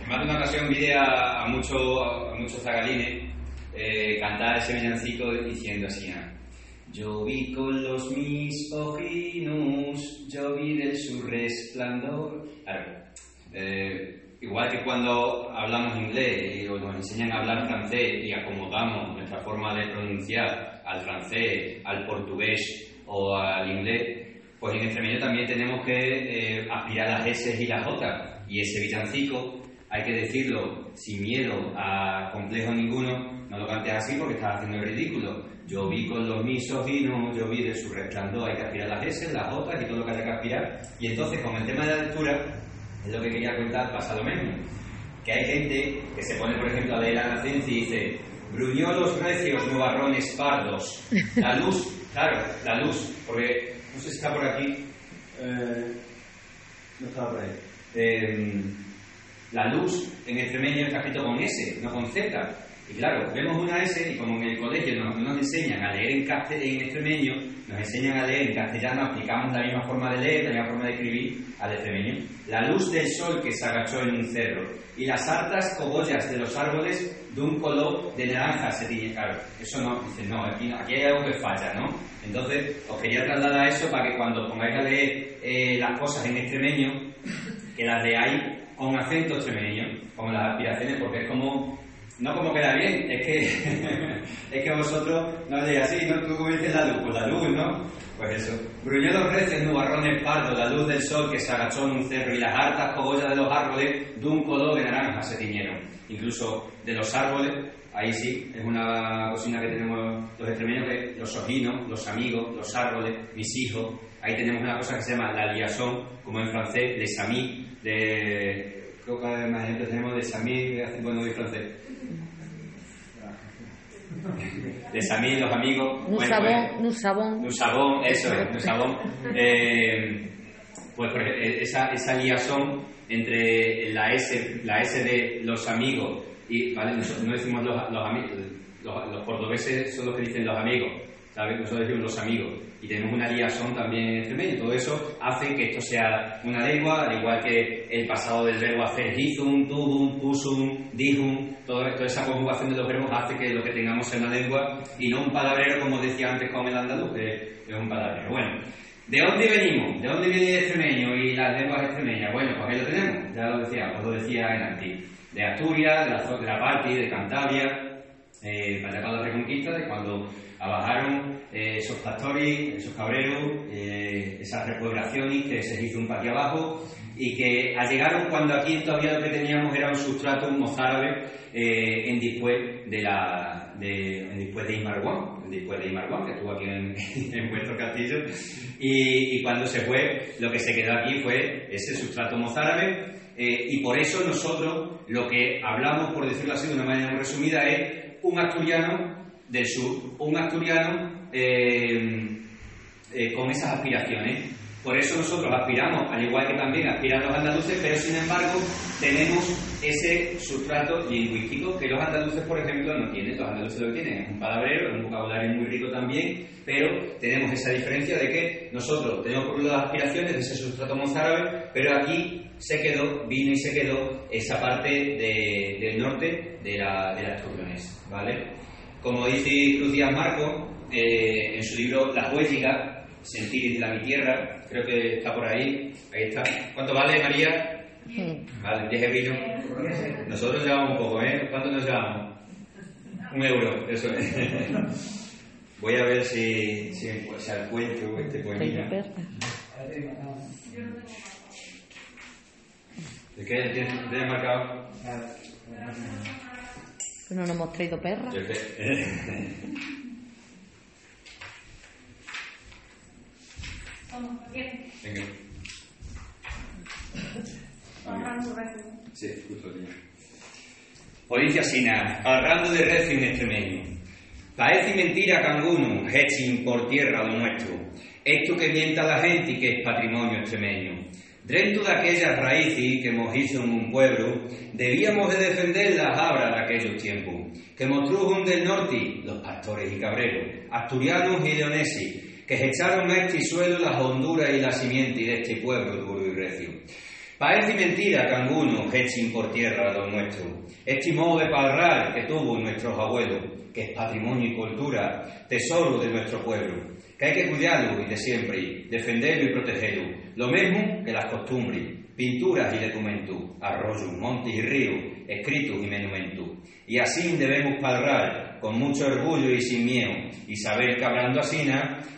más de una ocasión vi a, a muchos a muchos zagalines eh, cantar ese villancico diciendo así ah, yo vi con los mis ojinos, yo vi de su resplandor. Claro, eh, igual que cuando hablamos inglés y o nos enseñan a hablar francés y acomodamos nuestra forma de pronunciar al francés, al portugués o al inglés, pues en extremeño también tenemos que eh, aspirar las S y las J. Y ese villancico, hay que decirlo sin miedo a complejo ninguno, no lo cantes así porque estás haciendo el ridículo. Yo vi con los misóginos, yo vi de su resplandor, hay que aspirar las S, las J y todo lo que haya que aspirar. Y entonces, con el tema de la lectura, es lo que quería contar, pasa lo mismo. Que hay gente que se pone, por ejemplo, a leer la nacencia y dice, gruñolos recios, nubarrones pardos. La luz, claro, la luz, porque no sé si está por aquí. eh, no estaba por ahí. Eh, la luz en extremeño está escrito con S, no con Z. Y claro, vemos una S y como en el colegio nos, nos enseñan a leer en, en extremeño, nos enseñan a leer en castellano, aplicamos la misma forma de leer, la misma forma de escribir al extremeño. La luz del sol que se agachó en un cerro y las hartas cogollas de los árboles de un color de naranja se tiñe. Claro, eso no, dicen, no, aquí, aquí hay algo que falla, ¿no? Entonces, os quería trasladar eso para que cuando pongáis a leer eh, las cosas en extremeño, que las leáis con acento extremeño, con las aspiraciones, porque es como, no como queda bien, es que, es que vosotros no leéis así, ¿no? Tú como dices la luz, pues la luz, ¿no? Pues eso. Gruñó recios, nubarrones pardos, la luz del sol que se agachó en un cerro y las hartas cogollas de los árboles de un color de naranja se tiñeron. Incluso de los árboles, ahí sí, es una cocina que tenemos los extremeños, que los ojinos, los amigos, los árboles, mis hijos, ahí tenemos una cosa que se llama la liaison, como en francés, les amis, de... Creo que más ejemplos tenemos de Sami, que hace bueno de francés. Les amis, los amigos. Un bueno, pues- un sabón. un sabón, eso es, un sabón. Eh, pues ej- esa, esa liaison entre la S, la S de los amigos y, ¿vale? Nosotros no decimos los, los amigos, los, los portugueses son los que dicen los amigos, ¿sabes? Nosotros decimos los amigos y tenemos una liaison también entre medio. Todo eso hace que esto sea una lengua, al igual que el pasado del verbo hacer, hizum, tubum, pusum, dijum, toda esa conjugación de los verbos hace que lo que tengamos sea una lengua y no un palabrero, como decía antes con el andaluz, que es un palabrero. Bueno, ¿de dónde venimos? ¿De dónde viene el extremeño y las lenguas extremeñas? Bueno, pues ahí lo tenemos, ya lo decía, os lo decía en antes. De Asturias, de la, de la de Cantabria, eh, para la Reconquista, de cuando abajaron eh, esos pastores, esos cabreros, eh, esas repoblaciones que se hizo un patio abajo y que llegaron cuando aquí todavía lo que teníamos era un sustrato mozárabe eh, en después de la de, en después de Imarguán, después de Imarguán, que estuvo aquí en, en vuestro castillo. Y, y cuando se fue lo que se quedó aquí fue ese sustrato mozárabe eh, y por eso nosotros lo que hablamos, por decirlo así de una manera muy resumida, es un asturiano del sur, un asturiano eh, eh, con esas aspiraciones. Por eso nosotros aspiramos, al igual que también aspiran los andaluces, pero sin embargo tenemos ese sustrato lingüístico que los andaluces, por ejemplo, no tienen. Los andaluces lo tienen es un palabrero, un vocabulario muy rico también, pero tenemos esa diferencia de que nosotros tenemos por las aspiraciones de ese sustrato mozárabe, pero aquí se quedó, vino y se quedó esa parte de- del norte de la, de ¿vale? Como dice Cruz Díaz Marco, eh, en su libro Las Huéllicas, Sentir de la mi tierra, creo que está por ahí, ahí está. ¿Cuánto vale, María? Mm. Vale, 10 eurillos. Nosotros llevamos un poco, ¿eh? ¿Cuánto nos llevamos? Un euro, eso es. Voy a ver si, si, si encuentro este poemilla. Perra. ¿De qué? ¿Tienes, tienes marcado? Pero no nos hemos traído perra. Yo qué. Venga. Sí, justo aquí. Provincia Sina, hablando de recio en extremeño. Parece mentira canguno, hechin por tierra lo nuestro. Esto que mienta la gente y que es patrimonio extremeño. Dentro de aquellas raíces que hemos hizo en un pueblo, debíamos de defender las abras de aquellos tiempos, que mostrujon del norte, los pastores y cabreros, asturianos y leoneses, que echaron a este suelo las honduras y la simiente de este pueblo duro y recio. Parece mentira que algunos echen por tierra lo nuestro. Este modo de parrar que tuvo nuestros abuelos, que es patrimonio y cultura, tesoro de nuestro pueblo, que hay que cuidarlo y de siempre, defenderlo y protegerlo, lo mismo que las costumbres, pinturas y documentos, arroyos, montes y ríos, escritos y monumentos. Y así debemos parrar con mucho orgullo y sin miedo, y saber que hablando así,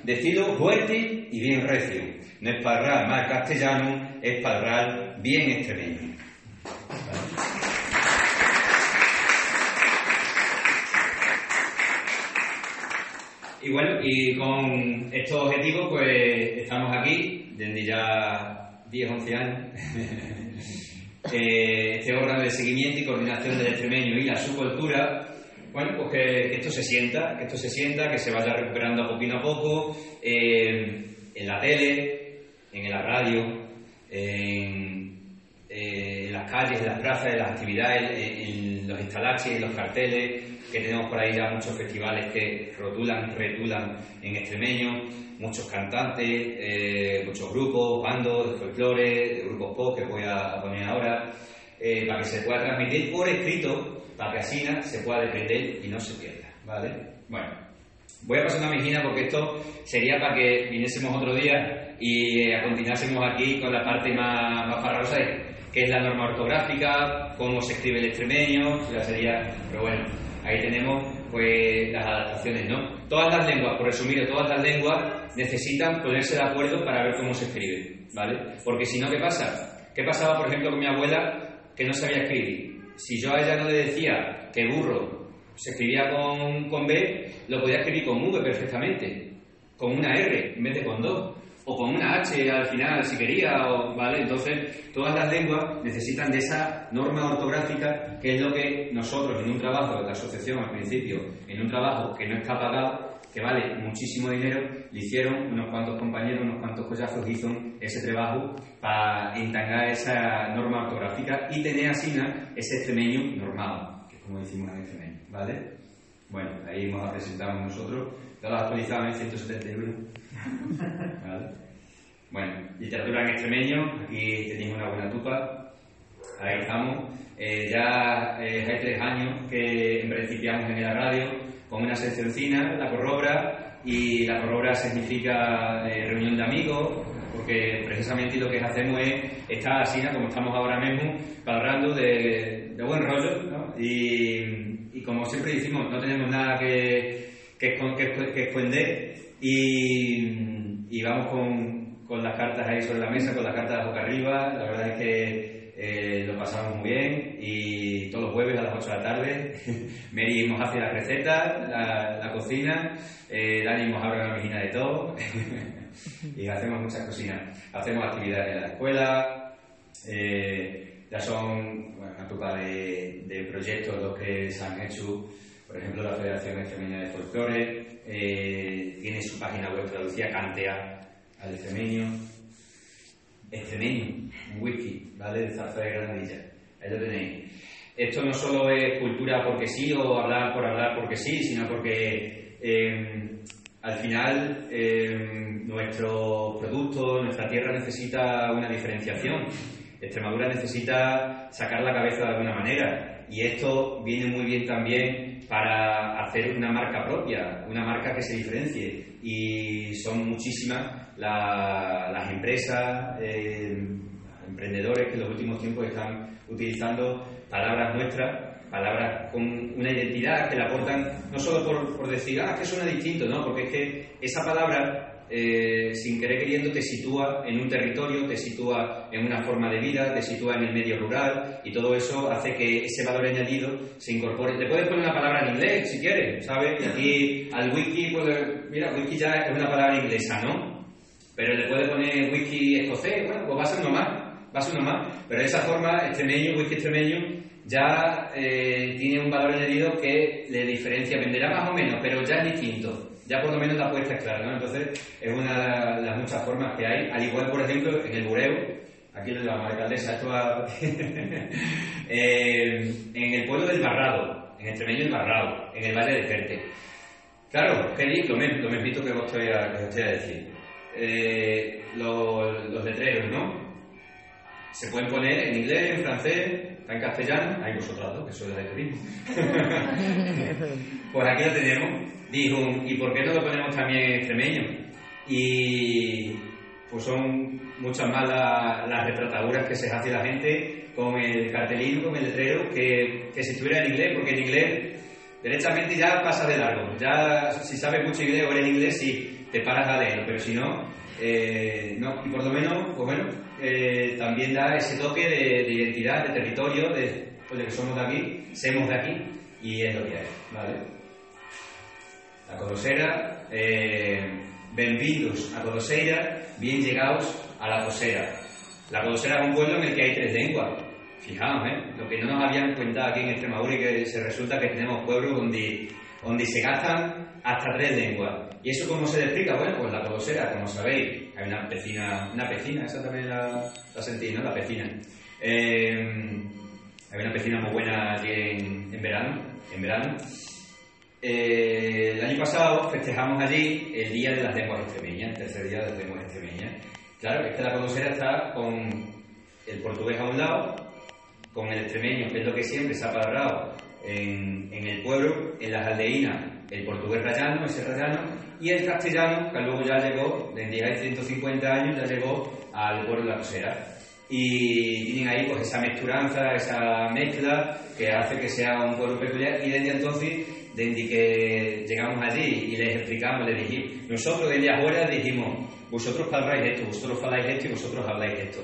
decirlo fuerte y bien recio. No es parrar mal castellano, es parrar bien extremeño. Y bueno, y con estos objetivos, pues estamos aquí desde ya 10, 11 años. Eh, este órgano de seguimiento y coordinación del extremeño y la subcultura, bueno, pues que, esto se sienta, que esto se sienta, que se vaya recuperando a poquito a poco, eh, en la tele, en la radio, en, eh, en las calles, en las plazas, en las actividades, en, en los instalaches, en los carteles, que tenemos por ahí ya muchos festivales que rotulan, retulan en extremeño, muchos cantantes, eh, muchos grupos, bandos de folclore, de grupos pop que voy a poner ahora, eh, para que se pueda transmitir por escrito, para que así se pueda depender y no se pierda, ¿vale? Bueno, voy a pasar una mejina porque esto sería para que viniésemos otro día y eh, continuásemos aquí con la parte más, más farragosa, que es la norma ortográfica, cómo se escribe el extremeño, ya sería, pero bueno, ahí tenemos pues las adaptaciones, ¿no? Todas las lenguas, por resumirlo, todas las lenguas necesitan ponerse de acuerdo para ver cómo se escribe, ¿vale? Porque si no, ¿qué pasa? ¿Qué pasaba, por ejemplo, con mi abuela que no sabía escribir? Si yo a ella no le decía que burro se escribía con, con B, lo podía escribir con V perfectamente, con una R en vez de con dos, o con una H al final si quería, o, ¿vale? Entonces, todas las lenguas necesitan de esa norma ortográfica, que es lo que nosotros en un trabajo de la asociación al principio, en un trabajo que no está pagado, que vale muchísimo dinero, le hicieron unos cuantos compañeros, unos cuantos collazos, hizo ese trabajo para entangar esa norma ortográfica y tener así ese extremeño normado, que es como decimos en extremeño, ¿vale? Bueno, ahí hemos presentado nosotros, ya lo actualizado en 171. ¿Vale? Bueno, literatura en extremeño, aquí tenéis una buena tupa, ahí estamos. Eh, ya eh, hay tres años que principiamos en la radio con una seccioncina, la corrobra, y la corrobra significa eh, reunión de amigos, porque precisamente lo que hacemos es estar así, ¿no? como estamos ahora mismo, hablando de, de buen rollo, ¿no? y, y, como siempre decimos, no tenemos nada que, que, que, que esconder, y, y vamos con, con, las cartas ahí sobre la mesa, con las cartas boca arriba, la verdad es que eh, lo pasamos muy bien. Y todos los jueves a las 8 de la tarde Mary nos hace las recetas, la, la cocina, eh, Dani nos abre la página de todo. Y hacemos muchas cocinas. Hacemos actividades en la escuela, eh, ya son bueno, una tupa de, de, proyectos los que se han hecho, por ejemplo la Federación Extremeña de Folclore eh, tiene su página web traducida, Cantea al extremeño, extremeño, un wiki, ¿vale? De Zarza de Granadilla. Ahí lo tenéis. Esto no solo es cultura porque sí o hablar por hablar porque sí, sino porque eh, al final eh, nuestro producto, nuestra tierra necesita una diferenciación. Extremadura necesita sacar la cabeza de alguna manera y esto viene muy bien también para hacer una marca propia, una marca que se diferencie y son muchísimas la, las empresas, eh, emprendedores que en los últimos tiempos están utilizando palabras nuestras, palabras con una identidad que la aportan no solo por, por decir, ah, que suena distinto, ¿no? Porque es que esa palabra eh, sin querer queriendo te sitúa en un territorio, te sitúa en una forma de vida, te sitúa en el medio rural y todo eso hace que ese valor añadido se incorpore. Le puedes poner una palabra en inglés si quieres, ¿sabes? Y aquí al wiki, pues, mira, wiki ya es una palabra inglesa, ¿no? Pero le puedes poner wiki escocés, bueno, pues va a ser uno más, va a ser uno más. Pero de esa forma, extremeño, wiki extremeño, ya eh, tiene un valor añadido que le diferencia, venderá más o menos, pero ya es distinto ya por lo menos la apuesta es clara, ¿no? Entonces, es una de las muchas formas que hay, al igual, por ejemplo, en el bureo, aquí lo la alcaldesa, va... eh, en el pueblo del Barrado, en el Barrado, en el Valle de Ferte. Claro, que lo, mismo, lo mismo que os voy a, os voy a decir. Eh, los, los letreros, ¿no? Se pueden poner en inglés, en francés, en castellano, hay vosotros dos, que sois de turismo. pues aquí lo tenemos. Dijo, ¿y por qué no lo ponemos también en extremeño? Y pues son muchas más las, las retrataduras que se hace la gente con el cartelino, con el letrero, que, que si estuviera en inglés, porque en inglés derechamente ya pasa de largo. Ya si sabes mucho inglés o eres inglés, sí, te paras a leerlo, pero si no, eh, no. Y por lo menos, pues bueno, eh, también da ese toque de, de identidad, de territorio, de, pues de que somos de aquí, somos de aquí, y es lo que hay, ¿vale? La Codosera, eh, benvindos a Codoseira, bien llegados a la Cosera. La Codosera es un pueblo en el que hay tres lenguas. Fijaos, ¿eh? Lo que no nos habían contado aquí en Extremadura y que se resulta que tenemos pueblos donde, donde se gastan hasta tres lenguas. ¿Y eso cómo se explica? Bueno, pues la Codosera, como sabéis, hay una pecina, una pecina, esa también la, la sentí, ¿no? La pecina. Eh, había una piscina muy buena allí en, en verano. En verano. Eh, el año pasado festejamos allí el Día de las Lenguas Extremeñas, el tercer Día de las Lenguas Extremeñas. Claro, es que la Colosera está con el portugués a un lado, con el extremeño, que es lo que siempre se ha palabrado en, en el pueblo, en las aldeínas, el portugués rayano, ese rayano, y el castellano, que luego ya llegó, desde hace 150 años, ya llegó al pueblo de la Cosera. Y tienen ahí pues esa mezturanza, esa mezcla que hace que sea un pueblo peculiar y desde entonces, desde que llegamos allí y les explicamos, les dijimos, nosotros desde afuera dijimos, vosotros habláis esto, vosotros habláis esto y vosotros habláis esto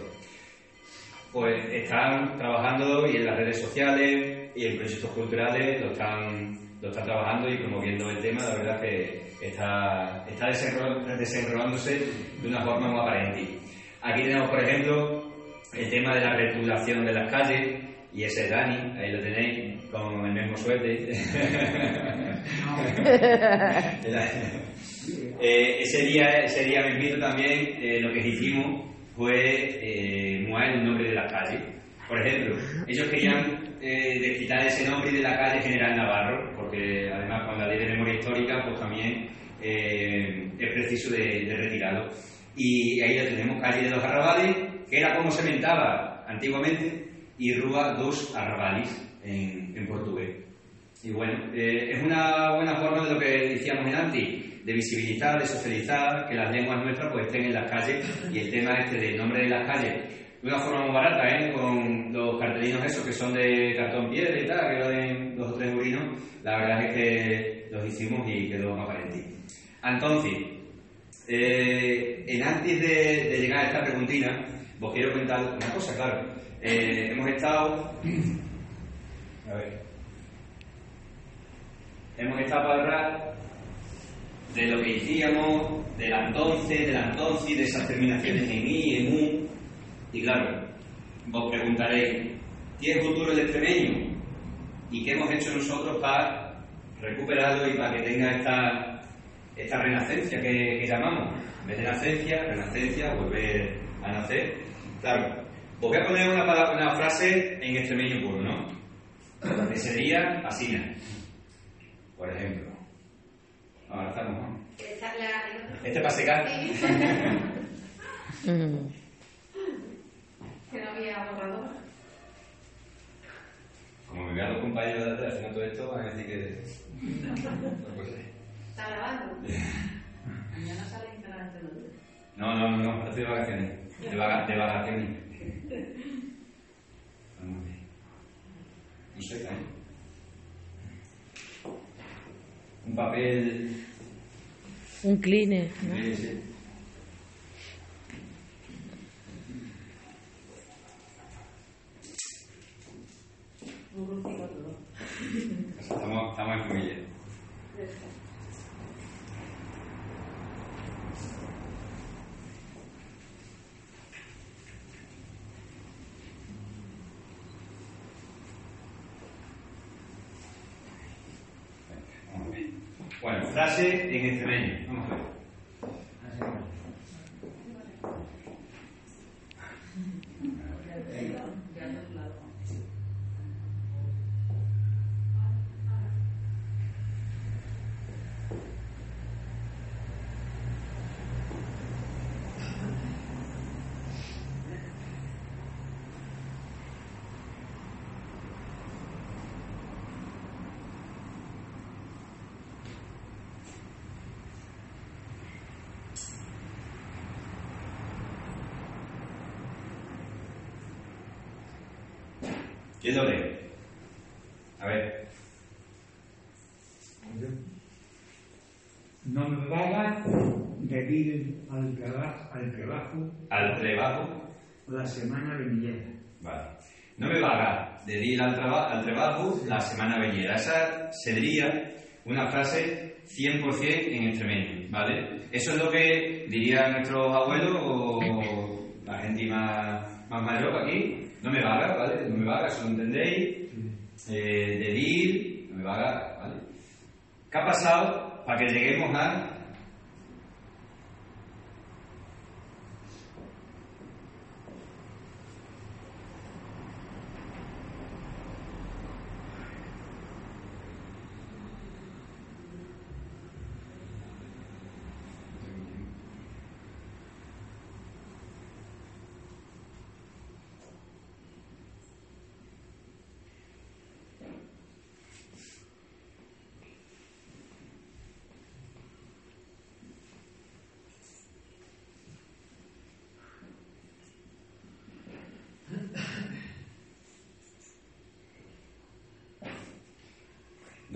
pues están trabajando y en las redes sociales y en proyectos culturales lo están, lo están trabajando y promoviendo el tema. La verdad que está, está desenro- desenrolándose de una forma muy aparente. Aquí tenemos, por ejemplo, el tema de la retulación de las calles y ese es Dani, ahí lo tenéis, con el mismo suerte. Eh, ese día, ese día mismito también eh, lo que hicimos fue eh, muar el nombre de la calle. Por ejemplo, ellos querían eh, quitar ese nombre de la calle General Navarro, porque además con la ley de memoria histórica pues también eh, es preciso de, de retirarlo. Y ahí lo tenemos, calle de los Arrabales, que era como se mentaba antiguamente, y Rúa dos Arrabales en, en portugués. Y bueno, eh, es una buena forma de lo que decíamos en antes, de visibilizar, de socializar, que las lenguas nuestras pues estén en las calles y el tema este del nombre de las calles de una forma muy barata, ¿eh? con los cartelinos esos que son de cartón piedra y tal, que valen dos o tres eurinos, la verdad es que los hicimos y quedó aparente. Entonces, eh, en antes de, llegar a esta preguntina, os quiero contar una cosa, claro. Eh, hemos estado... A ver. Hemos estado para hablar de lo que hicimos, del entonces, del entonces, de esas terminaciones en i, en u. Y claro, vos preguntaréis, ¿tiene futuro el extremeño? ¿Y qué hemos hecho nosotros para recuperarlo y para que tenga esta, esta renacencia que, que llamamos? En vez de nacencia, renacencia, volver a nacer. Claro, os voy a poner una, palabra- una frase en extremeño puro, ¿no? Que sería así, por ejemplo. Ahora estamos, ¿no? Este para secar. Que no había borrador. Como me vean los compañeros de atrás haciendo todo esto, van a decir que. No, pues, eh. Está grabando. no, no, no, no, ahora estoy de vacaciones. De, vaga- de vacaciones. Vamos a ver. No sé, ¿eh? Un papel. Un cleaner, ¿no? Sí, sí. Estamos, estamos en ver. Bueno, frase en extremeño. Vamos a ver. ¿Quién lo lee? A ver. No me vaga al trabajo, al trabajo Al trabajo. la semana venidera. Vale. No me vaga de ir al, traba- al trabajo la semana venidera. Esa sería una frase 100% en extremeño, ¿vale? Eso es lo que dirían nuestros abuelos o la gente más, más mayor aquí. No me vaga, ¿vale? No me vaga, eso lo entendéis. Eh, de ir, no me vaga, ¿vale? ¿Qué ha pasado para que lleguemos a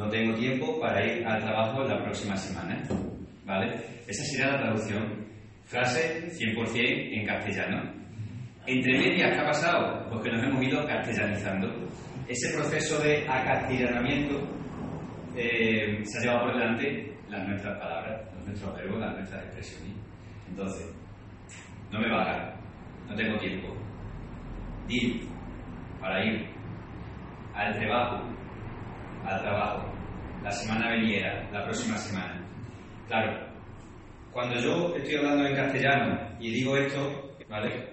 no tengo tiempo para ir al trabajo la próxima semana. ¿Vale? Esa sería la traducción. Frase 100% en castellano. Entre medias, ¿qué ha pasado? Pues que nos hemos ido castellanizando. Ese proceso de acastellanamiento eh, se ha llevado por delante las nuestras palabras, los nuestros verbos, las nuestras expresiones. Entonces, no me valga, no tengo tiempo. Ir, para ir, al trabajo, al trabajo, la semana veniera, la próxima semana. Claro, cuando yo estoy hablando en castellano y digo esto, ¿vale?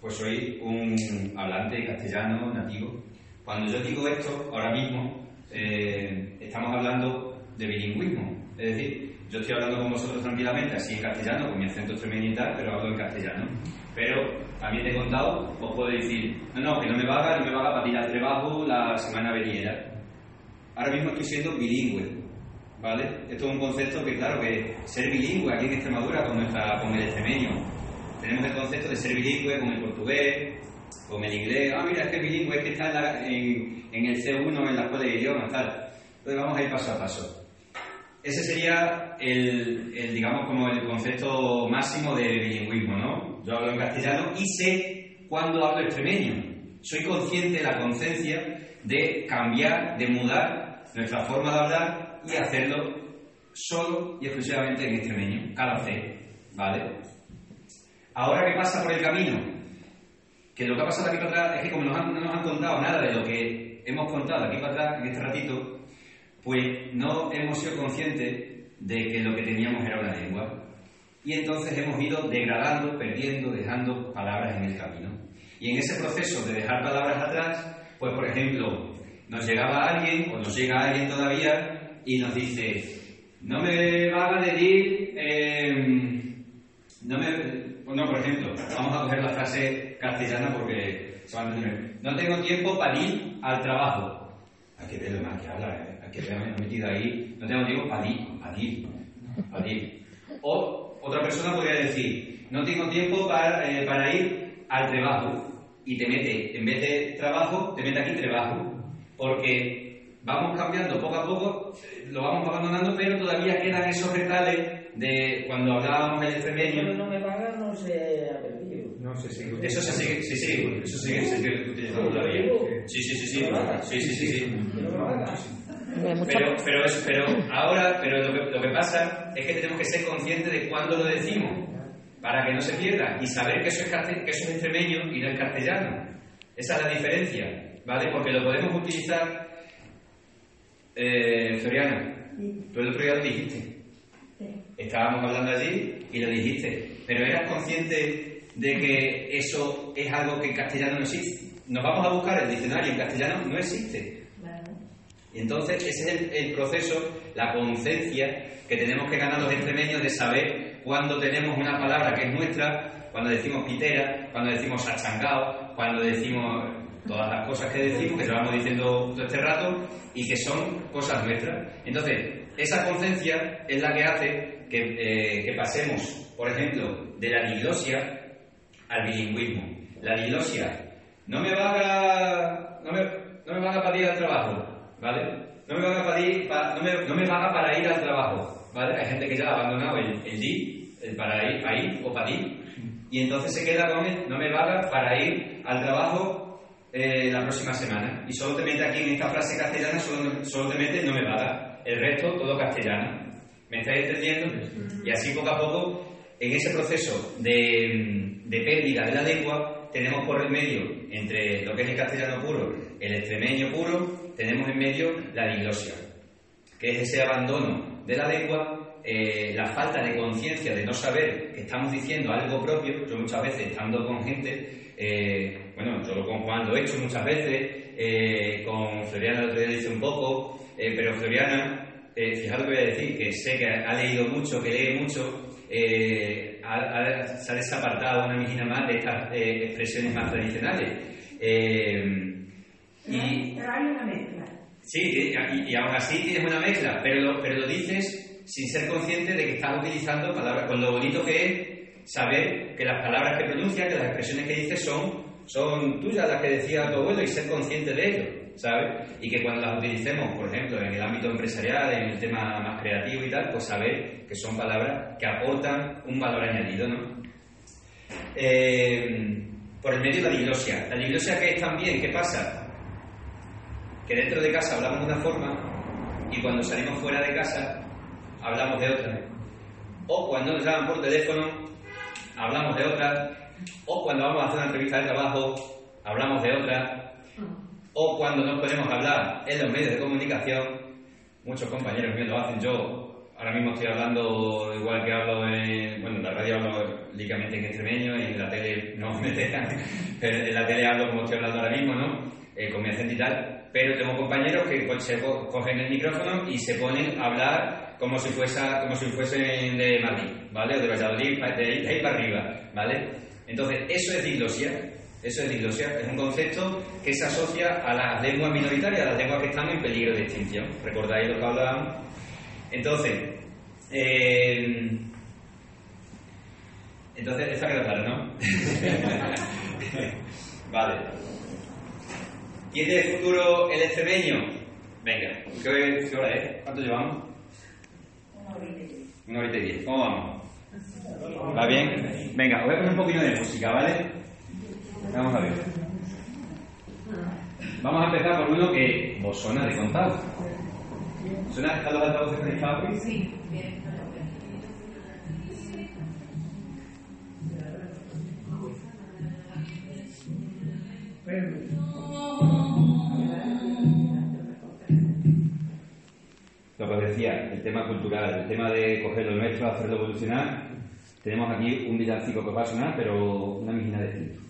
Pues soy un hablante castellano nativo. Cuando yo digo esto, ahora mismo, eh, estamos hablando de bilingüismo. Es decir, yo estoy hablando con vosotros tranquilamente, así en castellano, con mi acento extremeño y tal, pero hablo en castellano. Pero también he contado, os puedo decir, no, no, que no me vaga, no me vaga para tirar trabajo la semana veniera. Ahora mismo estoy siendo bilingüe, ¿vale? Esto es un concepto que, claro, que ser bilingüe aquí en Extremadura con, nuestra, con el extremeño, tenemos el concepto de ser bilingüe con el portugués, con el inglés. Ah, mira, es que bilingüe es que está en, en el C1 en la escuela de idiomas, tal. Entonces vamos a ir paso a paso. Ese sería el, el, digamos, como el concepto máximo de bilingüismo, ¿no? Yo hablo en castellano y sé cuándo hablo extremeño. Soy consciente de la conciencia de cambiar, de mudar nuestra forma de hablar y hacerlo solo y exclusivamente en extremeño, cada C, ¿vale? Ahora, ¿qué pasa por el camino? Que lo que ha pasado aquí para atrás es que como nos han- no nos han contado nada de lo que hemos contado aquí para atrás, en este ratito, pues no hemos sido conscientes de que lo que teníamos era una lengua. Y entonces hemos ido degradando, perdiendo, dejando palabras en el camino. Y en ese proceso de dejar palabras atrás, pues por ejemplo, nos llegaba alguien, o nos llega alguien todavía, y nos dice, no me van a decir, em, no me, pues no, por ejemplo, vamos a coger la frase castellana porque se van a entender. No tengo tiempo para ir al trabajo. Hay que ver lo más que habla, ¿eh? hay que ver metido ahí. No tengo tiempo para ir, para ir, para ir. O otra persona podría decir, no tengo tiempo para, eh, para ir al trabajo. Y te mete, en vez de trabajo, te mete aquí trabajo. Porque vamos cambiando poco a poco, eh, lo vamos abandonando, pero todavía quedan esos retales de cuando hablábamos el extremeño. no me pagas, no se ha perdido. No sé si... Eso se sigue, sí, sí, eso sigue, se sigue utilizando todavía. Sí, sí, sí, sí, sí, sí, sí, sí. Pero, pero, es, pero ahora, pero lo que, lo que pasa es que tenemos que ser conscientes de cuándo lo decimos, para que no se pierda, y saber que eso es, que eso es extremeño y no es castellano. Esa es la diferencia, ¿vale? Porque lo podemos utilizar, eh, Floriana, tú el otro día lo dijiste. Estábamos hablando allí y lo dijiste, pero eras consciente de que eso es algo que en castellano no existe. Nos vamos a buscar el diccionario en castellano, no existe. Y entonces ese es el, el proceso, la conciencia que tenemos que ganar los extremeños de saber cuándo tenemos una palabra que es nuestra, cuando decimos pitera, cuando decimos achangao, cuando decimos todas las cosas que decimos, que llevamos diciendo todo este rato, y que son cosas nuestras. Entonces, esa conciencia es la que hace que, eh, que pasemos, por ejemplo, de la diglosia al bilingüismo. La diglosia, no me van a, no me, no me van a pedir al trabajo, ¿vale? No me van a pedir, pa- no, me, no me van a para ir al trabajo, ¿vale? Hay gente que ya ha abandonado el, el di, el para ir, para ir o para ir, y entonces se queda con el no me vaga para ir al trabajo eh, la próxima semana. Y solo te mete aquí en esta frase castellana, solo, solo te mete no me vaga. El resto, todo castellano. ¿Me estáis entendiendo? Y así poco a poco, en ese proceso de, de pérdida de la lengua, tenemos por el medio, entre lo que es el castellano puro, el extremeño puro, tenemos en medio la diglosia, que es ese abandono de la lengua, eh, la falta de conciencia de no saber que estamos diciendo algo propio. Yo muchas veces, estando con gente, eh, bueno, yo con Juan lo he hecho muchas veces, eh, con Floriana lo hice un poco, eh, pero Floriana, eh, fijaros que voy a decir, que sé que ha leído mucho, que lee mucho, eh, ha, ha- se ha desapartado una mijina más de estas eh, expresiones más tradicionales. Y, Pero hay una mezcla. Sí, y, y aún así tienes una mezcla, pero lo, pero lo dices sin ser consciente de que estás utilizando palabras, con lo bonito que es saber que las palabras que pronuncias, que las expresiones que dices son son tuyas las que decía tu abuelo y ser consciente de ello, ¿sabes? Y que cuando las utilicemos, por ejemplo, en el ámbito empresarial, en el tema más creativo y tal, pues saber que son palabras que aportan un valor añadido, ¿no? Eh, por el medio de la diglosia. ¿La diglosia qué es también? ¿Qué pasa? Que dentro de casa hablamos de una forma y cuando salimos fuera de casa hablamos de otra. O cuando nos llaman por teléfono hablamos de otra. O cuando vamos a hacer una entrevista de trabajo hablamos de otra. O cuando no podemos hablar en los medios de comunicación, muchos compañeros míos lo hacen. Yo ahora mismo estoy hablando igual que hablo en, bueno, en la radio hablo líquidamente en extremeño y en la tele no me dejan, en la tele hablo como estoy hablando ahora mismo, ¿no? Eh, con mi acento y tal, pero tengo compañeros que co- se co- cogen el micrófono y se ponen a hablar como si, fuese, como si fuesen de Madrid, ¿vale? O de Valladolid, de ahí, de ahí para arriba, ¿vale? Entonces, eso es diglosia, eso es diglosia, es un concepto que se asocia a las lenguas minoritarias, a las lenguas que están en peligro de extinción. ¿Recordáis lo que hablábamos? Entonces, eh, entonces, está quedado claro, ¿no? vale. ¿Tiene futuro el extremeño? Venga, ¿qué, qué hora es? ¿Cuánto llevamos? Una horita y diez. ¿Cómo vamos? ¿Va bien? Venga, voy a poner un poquito de música, ¿vale? Vamos a ver. Vamos a empezar por uno que vos suena de contado. ¿Suena? ¿Están los altavoces conectados? Sí. Lo decía, el tema cultural, el tema de coger lo nuestro, hacerlo evolucionar. Tenemos aquí un villancico que va a sonar, pero una mijina distinto.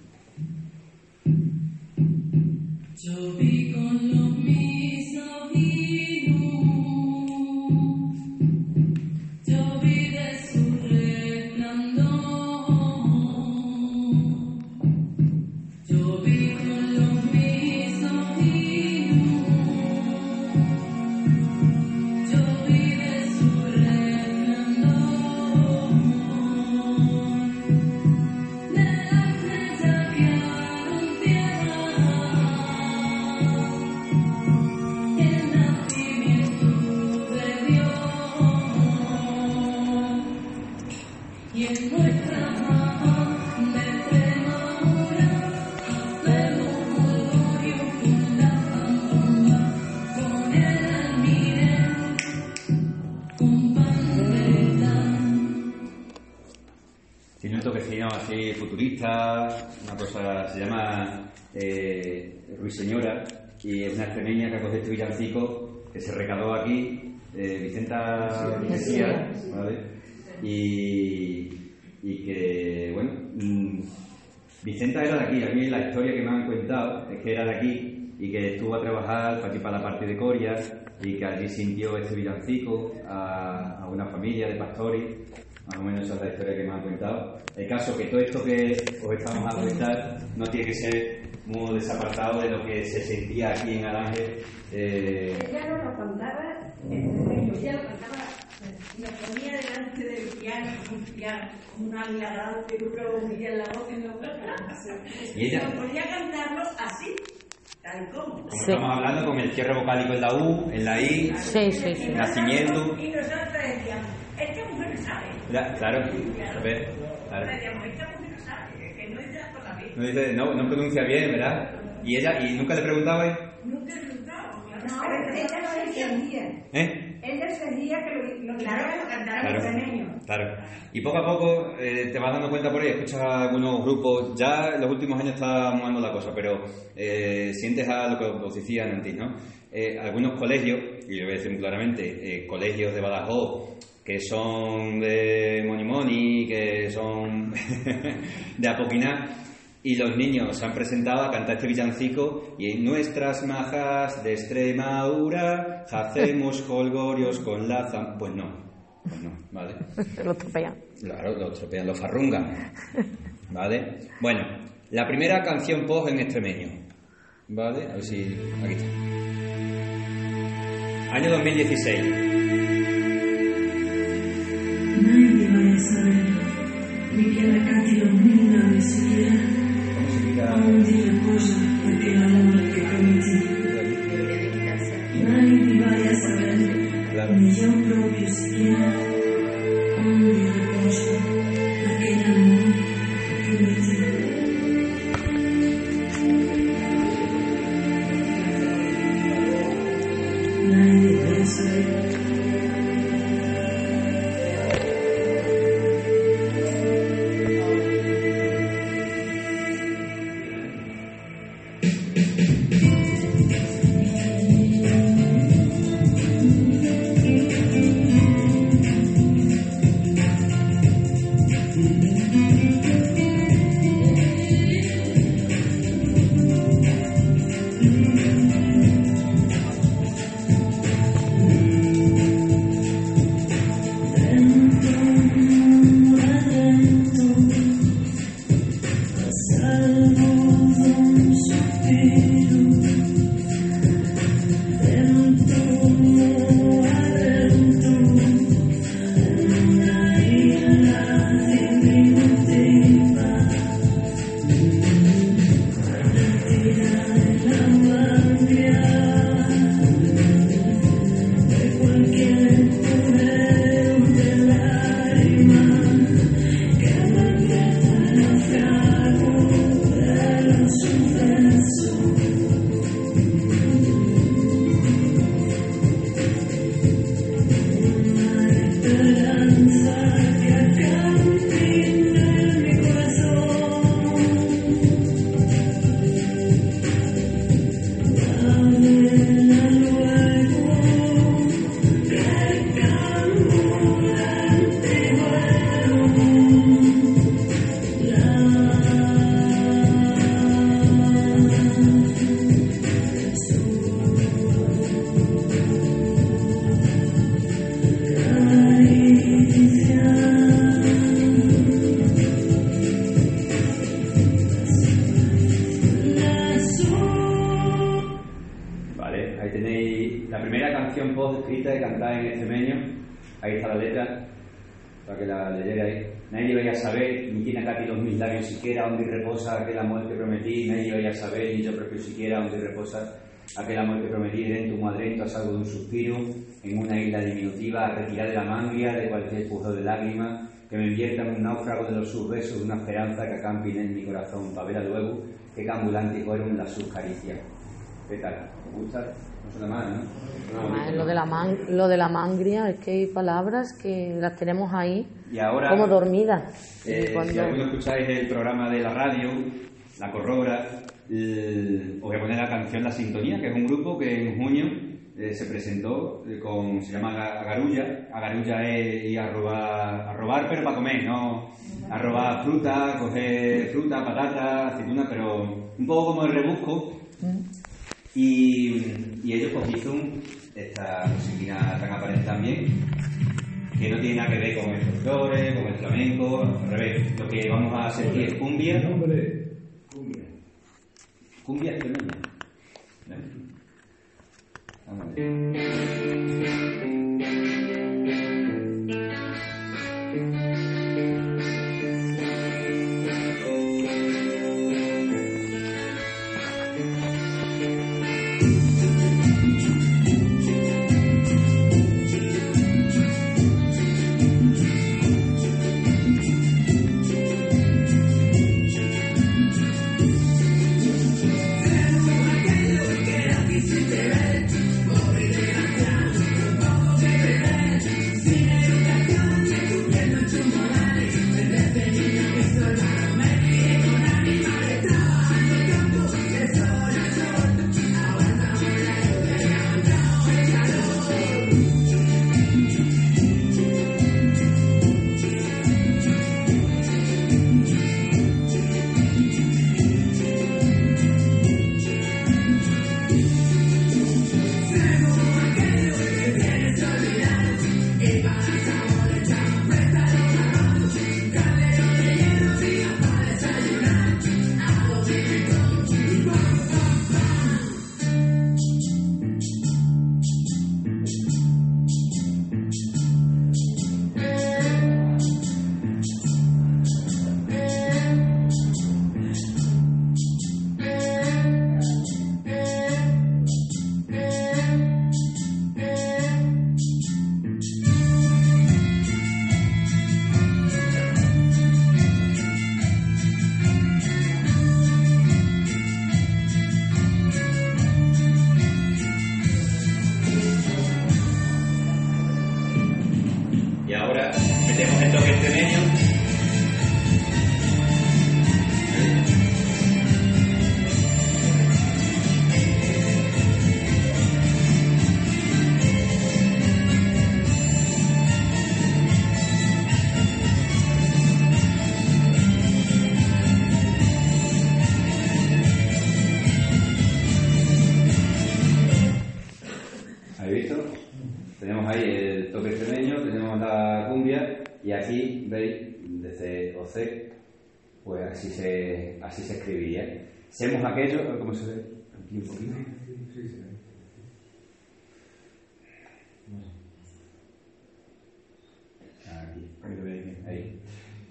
Una cosa, se llama eh, Ruiseñora, y es una extremeña que ha cogido este villancico que se recaló aquí, eh, Vicenta Mesía, ¿vale? Y, y que, bueno, mm, Vicenta era de aquí, a mí la historia que me han contado es que era de aquí y que estuvo a trabajar para aquí para la parte de Coria y que allí sintió este villancico a, a una familia de pastores, más o menos esa es la historia que me han contado. El caso que todo esto que os estamos a contar no tiene que ser muy desapartado de lo que se sentía aquí en Alange. eh, Ella no lo contaba en ella lo contaba, lo ponía delante del piano, un piano, un águila grande, uno movía la boca en la boca. Y ella- Lo ponía a cantarlo así, tal como. como Sí. estamos hablando con el cierre vocálico en la U, en la I, Sí, sí, sí. nacimiento. Y nosotros decíamos, esta mujer sabe. Ya, claro, a ver, claro. No es de por la vida. No, dice, no, no pronuncia bien, ¿verdad? Y ella, y nunca le preguntabais, Nunca he preguntado, claro. No, ella no entendía. ¿eh? Ella sabía que lo, lo Claro, quería cantar Claro, claro. Y poco a poco eh, te vas dando cuenta por ahí, escuchas a algunos grupos, ya en los últimos años está mudando la cosa, pero eh, sientes a lo que os decía antes, ¿no? Eh, algunos colegios, y lo voy a decir muy claramente, eh, colegios de Badajoz, que son de Monimoni, que son de Apoquiná, y los niños se han presentado a cantar este villancico y en nuestras majas de Extremadura hacemos holgorios con la zam... Pues no, pues no, ¿vale? Lo tropean. Claro, lo tropean, lo farrungan. ¿Vale? Bueno, la primera canción pop en extremeño. ¿Vale? A ver si. Aquí está. Año 2016. Nadie vaya a saber, ni que la cante los mil ni siquiera. ¿Cómo se quita música. Un día cosa, amor que prometí. Sus besos, una esperanza que acampe en mi corazón, para ver luego que cambulantes fueron las sus caricias. ¿Qué tal? ¿Os gusta? No suena mal, ¿no? Suena Además, bonito. lo de la man- lo de la mangria es que hay palabras que las tenemos ahí Y ahora, como dormidas. Eh, cuando- si alguno escucháis el programa de la radio, La Corrobra, el- os voy a poner la canción La Sintonía, que es un grupo que en junio eh, se presentó eh, con, se llama Aga- Agarulla. Agarulla es ir a robar, a robar pero para comer, no a robar fruta, coger fruta, patata, aceituna, pero un poco como el rebusco. Y, y ellos pues hizo esta musiquina tan aparente también, que no tiene nada que ver con el folclore, con el flamenco, al revés. Lo que vamos a sentir es cumbia. Cumbia. Cumbia extremeña. ¿Vale? Vamos a ver. Así se escribiría. Semos aquellos, ¿cómo se ve? Aquí un poquito. Aquí, ahí.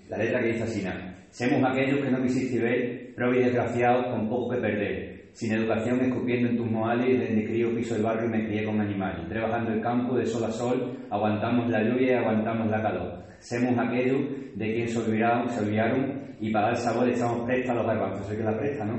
La letra que dice así, nada. Semos aquellos que no quisiste ver, propios desgraciados con poco que perder. Sin educación, escupiendo en tus moales, desde crío piso el barrio y me crié con animales. Trabajando el campo de sol a sol, aguantamos la lluvia y aguantamos la calor. Semos aquellos de quien se olvidaron, se olvidaron y para dar sabor echamos presta a los garbanzos. Soy que la presta, ¿no?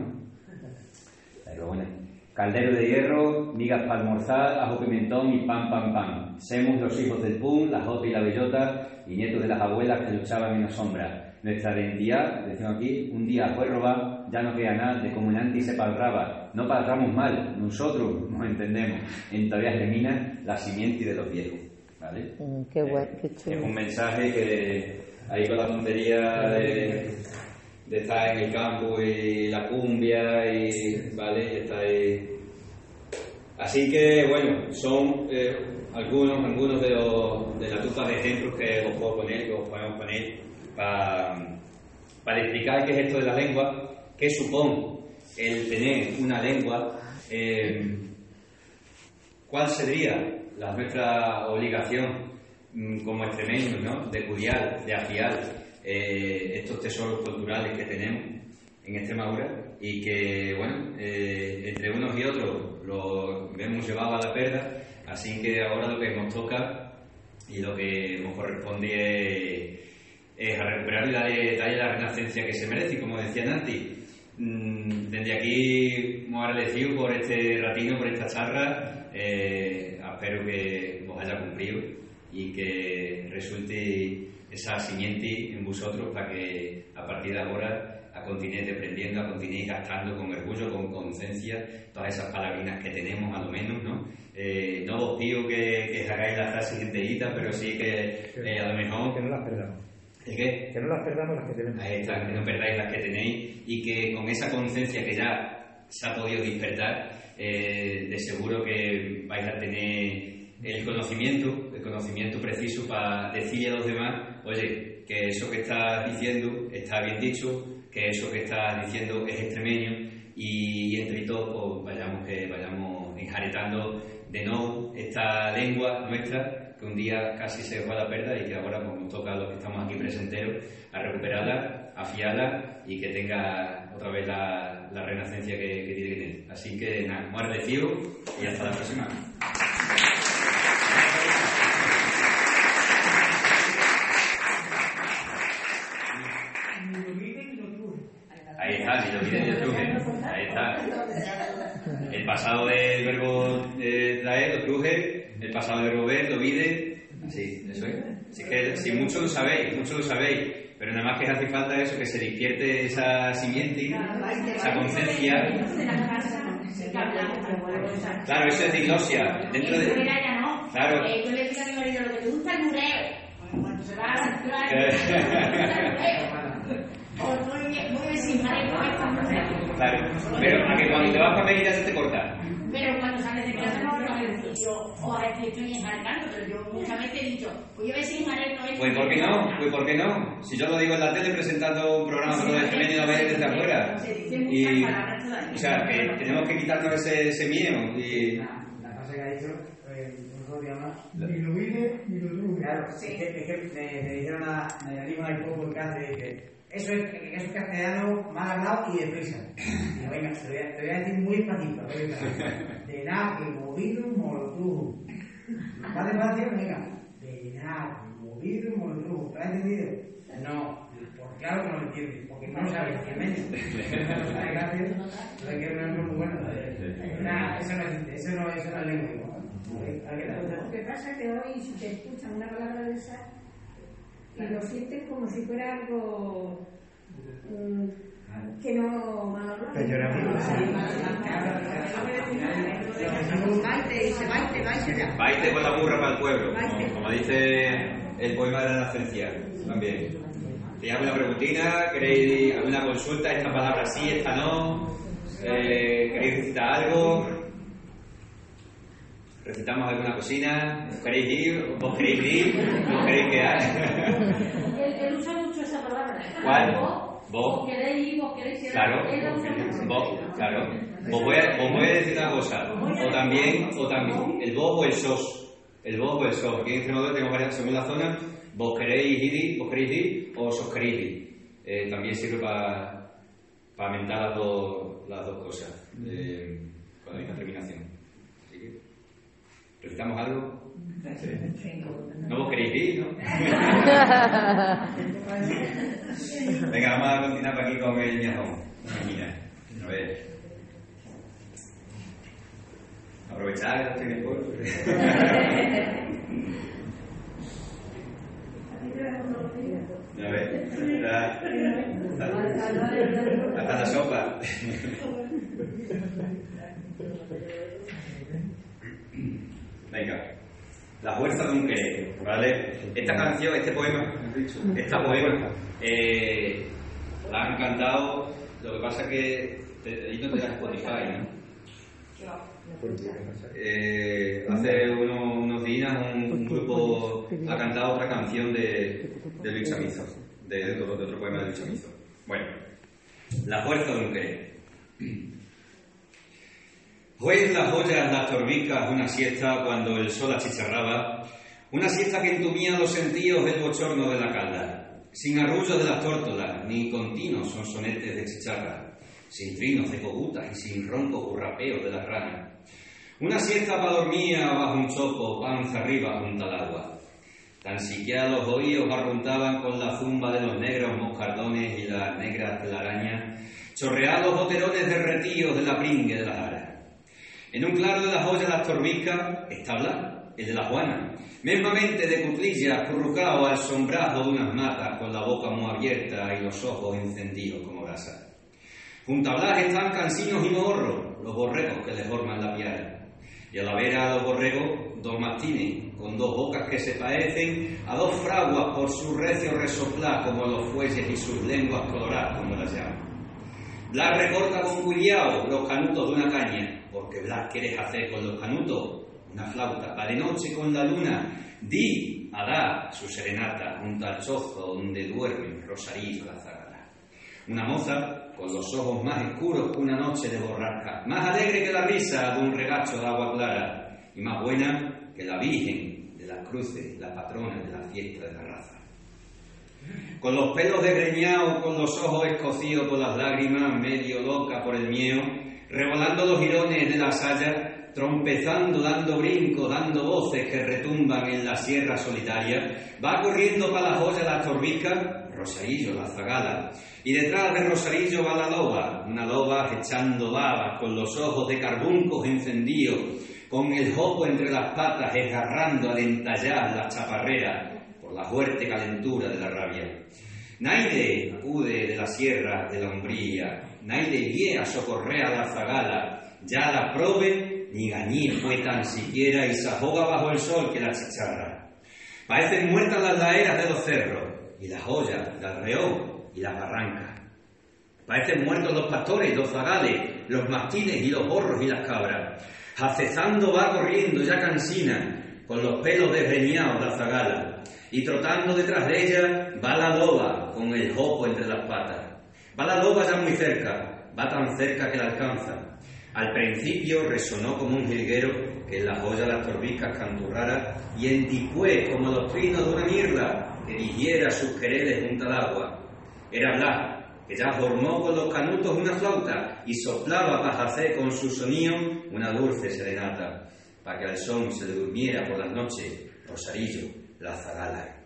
Pero bueno. Caldero de hierro, migas para almorzar, ajo pimentón y pan, pan, pan. Semos los hijos del pum, la jota y la bellota y nietos de las abuelas que luchaban en la sombra. Nuestra identidad, decimos aquí, un día fue robar, ya no queda nada de como en antes se palraba. No palramos mal, nosotros nos entendemos. En todavía germina la simiente de los viejos. ¿Vale? Mm, qué bueno, qué Es chulo. un mensaje que ahí con la tontería de, estar en el campo y la cumbia y vale está ahí. Así que bueno, son eh, algunos, algunos de, los, de la tupa de ejemplos que os puedo poner, que os podemos poner para, para explicar qué es esto de la lengua, qué supone el tener una lengua, eh, cuál sería la nuestra obligación como extremeños, ¿no? de cuidar, de afiar eh, estos tesoros culturales que tenemos en Extremadura y que, bueno, eh, entre unos y otros lo hemos llevado a la perda, así que ahora lo que nos toca y lo que nos corresponde es, es a recuperar y darle, darle la renacencia que se merece, y como decía Nanti, mm, desde aquí muy agradecido por este ratino, por esta charla, eh, espero que os haya cumplido y que resulte esa simiente en vosotros para que a partir de ahora a continuéis aprendiendo, a continuéis gastando con orgullo, con conciencia, todas esas palabrinas que tenemos, a lo menos, ¿no? Eh, no os pido que, que hagáis la frase enterita, pero sí que eh, a lo mejor... Que no las perdamos. ¿El qué? Que no las perdamos las que tenemos. Ahí está, que no perdáis las que tenéis y que con esa conciencia que ya se ha podido despertar, eh, de seguro que vais a tener el conocimiento, el conocimiento preciso para decirle a los demás, oye, que eso que estás diciendo está bien dicho, que eso que estás diciendo es extremeño y, entre todos pues, vayamos, que vayamos enjaretando de nuevo esta lengua nuestra que un día casi se fue a la perda y que ahora pues, nos toca a los que estamos aquí presenteros a recuperarla, afiarla y que tenga otra vez la, la renacencia que, que tiene que tener. Así que nada, muy agradecido y hasta la próxima. Ahí está, ni lo piden lo truje. Ahí está. El pasado del verbo eh, traer, lo truje. El pasado del verbo ver, lo vide. Así, eso es. Así que si mucho lo sabéis, mucho lo sabéis. Pero nada más que hace falta eso, que se despierte esa simiente, esa conciencia. Claro, eso es diglosia. Dentro de... Claro. Eh, yo le digo a mi marido, lo que te gusta el mureo. Bueno, cuando se va a la O muy bien, muy bien sin parejo, Claro. Pero a que cuando te vas para Mérida se te corta. Pero cuando sales de casa no lo decir yo, o a que estoy enjarcando, pero yo muchas veces he dicho, voy a ver si enjareto esto. Pues ¿por qué no? Pues ¿por qué no? Si yo lo digo en la tele presentando un programa solo de extremeño y lo veis desde afuera. Y, o sea, que tenemos que quitarnos ese, ese miedo y... La frase que ha dicho, eh, un llama. Ni lo vide ni lo truje. Claro, es que, es que me, me dijeron a, me dijo ahí poco en Cáceres que eso es, que eso es castellano mal hablado y deprisa. Y venga, te voy, a, te voy a decir muy despacito. muy despacito. De nada, que movido mortujo. ¿Va despacio? Venga. De nada, movido mortujo. ¿Te has entendido? No, pues claro que no lo entiendes, porque no lo sabes. No sabes gracias. No que no es muy bueno. Nada, eso no es, eso no, eso no es lengua igual. Lo que pasa es que hoy si te escuchan una palabra de esa y lo sientes como si fuera algo mm, que no hablado. Baite con la burra para el pueblo, como, como dice el poema de la Nacencia también. ¿Tenéis alguna preguntina? ¿Queréis alguna consulta? ¿Esta palabra sí, esta no? Eh, ¿Queréis recitar algo? Recitamos alguna cocina, ¿os queréis ir? ¿Vos queréis ir? ¿Vos queréis quedar? Él usa mucho esa palabra. ¿Cuál? Vos, Vos. vos queréis ir, vos queréis ir. Claro, vos, claro. Os voy, a, os voy a decir una cosa, o también, o también, el vos o el sos, el vos o el sos, aquí en Extremadura tenemos varias, según la zona, vos queréis ir, vos queréis ir, o sos queréis ir. Eh, también sirve para, para mentar las dos, las dos cosas, eh, con la misma terminación. ¿Recitamos algo? ¿No vos queréis ir, no? Venga, vamos a continuar por aquí con el miajón. Mira, a ver. Aprovechar que estoy en el pueblo. A ver, hasta la sopa. Venga, la fuerza de un querer, ¿vale? Esta canción, este poema, esta poema, eh, la han cantado, lo que pasa que te- ahí no te da Spotify, ¿no? Eh, hace unos, días un, grupo ha cantado otra canción de, Luis Chamizo, de, de otro, de otro poema de Luis Chamizo. Bueno, la fuerza de un querer. Fue en las joyas, las torbicas, una siesta cuando el sol achicharraba, una siesta que entumía los sentidos del bochorno de la calda, sin arrullo de las tórtolas, ni continuos sonsonetes de chicharra, sin trinos de cogutas y sin roncos hurrapeos de las ranas. Una siesta para dormir bajo un choco, panza arriba junto al agua. Tan siquiera los oídos barruntaban con la zumba de los negros moscardones y las negras telarañas, chorreados boterones derretidos de la pringue de las aras. En un claro de las ollas las torbicas está Blas, el de la Juana, mismamente de cuclillas, currucado al sombrajo de unas matas, con la boca muy abierta y los ojos encendidos como brasas. Junto a Blas están cansinos y morros, los borregos que le forman la piara. Y a la vera a los borregos, dos mastines, con dos bocas que se parecen a dos fraguas por su recio resoplar como los fuelles y sus lenguas coloradas como las llaman. Blas recorta con culiao los canutos de una caña, porque Blas quieres hacer con los canutos una flauta, para de noche con la luna, di a dar su serenata junto al chozo donde duerme Rosarillo la zagala. Una moza con los ojos más oscuros que una noche de borrasca, más alegre que la risa de un regacho de agua clara, y más buena que la Virgen de las Cruces, la patrona de la fiesta de la raza. Con los pelos desgreñados, con los ojos escocidos por las lágrimas, medio loca por el miedo, revolando los jirones de la saya, trompezando, dando brincos, dando voces que retumban en la sierra solitaria, va corriendo para la joya la torbica, Rosarillo, la zagala, y detrás de Rosarillo va la loba, una loba echando babas, con los ojos de carbuncos encendidos, con el jopo entre las patas, esgarrando al entallar las chaparreras, por la fuerte calentura de la rabia. Naide acude de la sierra de la umbría, Naide guía a socorrer a la zagala, ya la probe, ni gañí fue tan siquiera y se ahoga bajo el sol que la chicharra. Parecen muertas las laeras de los cerros, y las joyas, las reón y las barrancas. Parecen muertos los pastores, los zagales, los mastines y los borros y las cabras. Acezando va corriendo ya cansina, con los pelos desgreñados la zagala, y trotando detrás de ella va la loba con el jopo entre las patas. Va la loba ya muy cerca, va tan cerca que la alcanza. Al principio resonó como un jilguero que en la joya las torbicas canturrara y en después como los trinos de una mirla que dirigiera sus quereres junto al agua. Era Blas, que ya formó con los canutos una flauta y soplaba para hacer con su sonido una dulce serenata, para que al son se le durmiera por las noches Rosarillo, la zagala.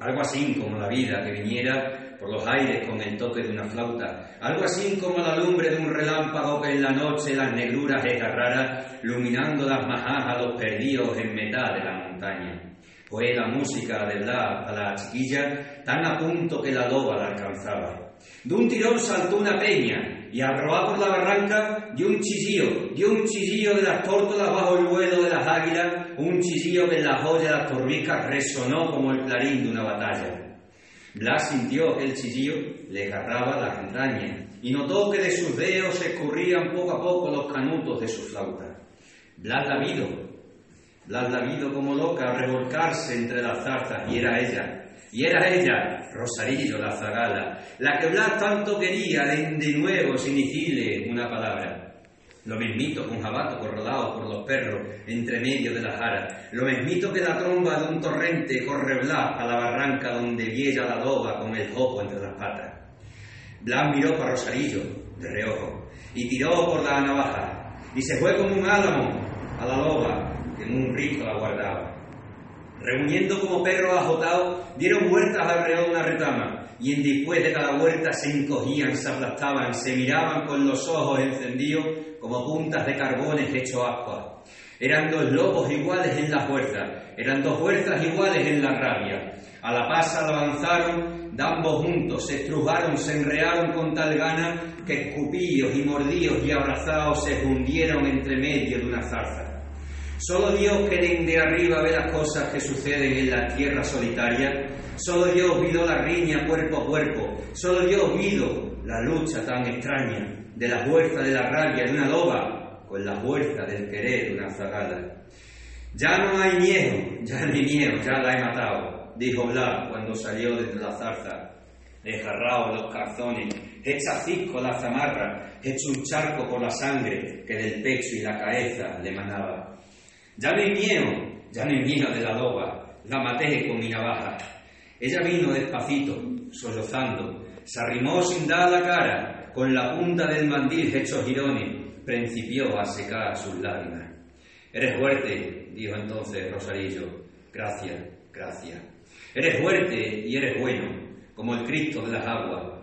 Algo así como la vida que viniera por los aires con el toque de una flauta, algo así como la lumbre de un relámpago que en la noche las negruras desgarrara, iluminando las majas a los perdidos en mitad de la montaña. Fue la música de la, a la chiquilla tan a punto que la loba la alcanzaba. De un tirón saltó una peña y al robar por la barranca dio un chillío, dio un chillío de las tórtolas bajo el vuelo de las águilas, un chillío que en la joya de las torbicas resonó como el clarín de una batalla. Blas sintió el chillío le agarraba las entrañas y notó que de sus dedos se escurrían poco a poco los canutos de su flauta. Blas la vido, Blas la vido como loca a revolcarse entre las zarzas y era ella, y era ella, Rosarillo la zagala, la que Blas tanto quería de, de nuevo sin decirle una palabra. Lo mismito un jabato corralado por los perros entre medio de la jara. Lo mismito que la tromba de un torrente corre Blas a la barranca donde viella la loba con el jopo entre las patas. Blas miró para Rosarillo, de reojo, y tiró por la navaja, y se fue como un álamo a la loba que en un rico la guardaba. Reuniendo como perros ajotados, dieron vueltas alrededor de una retama, y en después de cada vuelta se encogían, se aplastaban, se miraban con los ojos encendidos como puntas de carbones hecho agua. Eran dos lobos iguales en la fuerza, eran dos fuerzas iguales en la rabia. A la pasa avanzaron, de ambos juntos, se estrujaron, se enrearon con tal gana que escupíos y mordidos y abrazados se fundieron entre medio de una zarza. Solo Dios que de arriba ve las cosas que suceden en la tierra solitaria. Solo Dios vio la riña cuerpo a cuerpo. Solo Dios vio la lucha tan extraña de la fuerza de la rabia de una loba con la fuerza del querer de una zagala. Ya no hay miedo, ya hay miedo, ya la he matado, dijo Blas cuando salió desde la zarza. Desgarrado los calzones, hecha cisco la zamarra, hecho un charco por la sangre que del pecho y la cabeza le manaba. Ya no hay miedo, ya no hay miedo de la loba, la maté con mi navaja. Ella vino despacito, sollozando, se arrimó sin dar la cara, con la punta del mandil hecho girones, principió a secar sus lágrimas. Eres fuerte, dijo entonces Rosarillo. Gracias, gracias. Eres fuerte y eres bueno, como el Cristo de las aguas,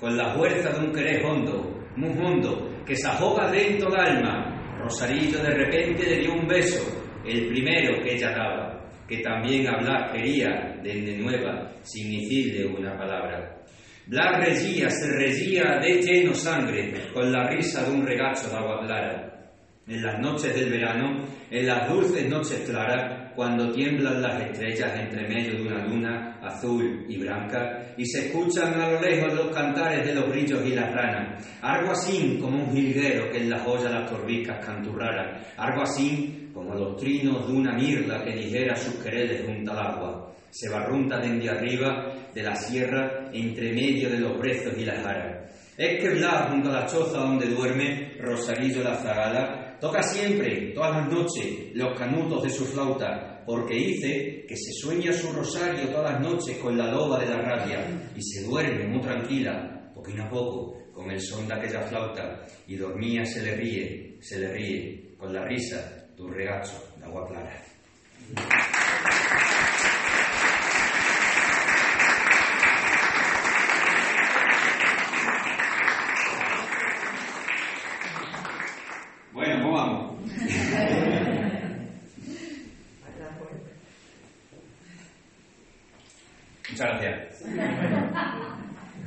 con la fuerza de un querer hondo, muy hondo, que se ahoga dentro del alma. Rosarillo de repente le dio un beso, el primero que ella daba, que también hablar quería desde nueva, sin decirle una palabra. Blas regía, se regía de lleno sangre, con la risa de un regacho de agua clara. En las noches del verano, en las dulces noches claras, cuando tiemblan las estrellas entre medio de una luna azul y blanca, y se escuchan a lo lejos los cantares de los grillos y las ranas, algo así como un jilguero que en la joya las torbicas canturrara, algo así como los trinos de una mirla que dijera sus quereres junto al agua, se barrunta desde arriba de la sierra entre medio de los brezos y las aras. Es que Blas, junto a la choza donde duerme Rosarillo la Zagala, toca siempre, todas las noches, los canutos de su flauta, porque dice que se sueña su rosario todas las noches con la loba de la rabia y se duerme muy tranquila, poquito a poco, con el son de aquella flauta, y dormía se le ríe, se le ríe, con la risa de un regacho de agua clara. Bueno, ¿cómo vamos? Muchas gracias.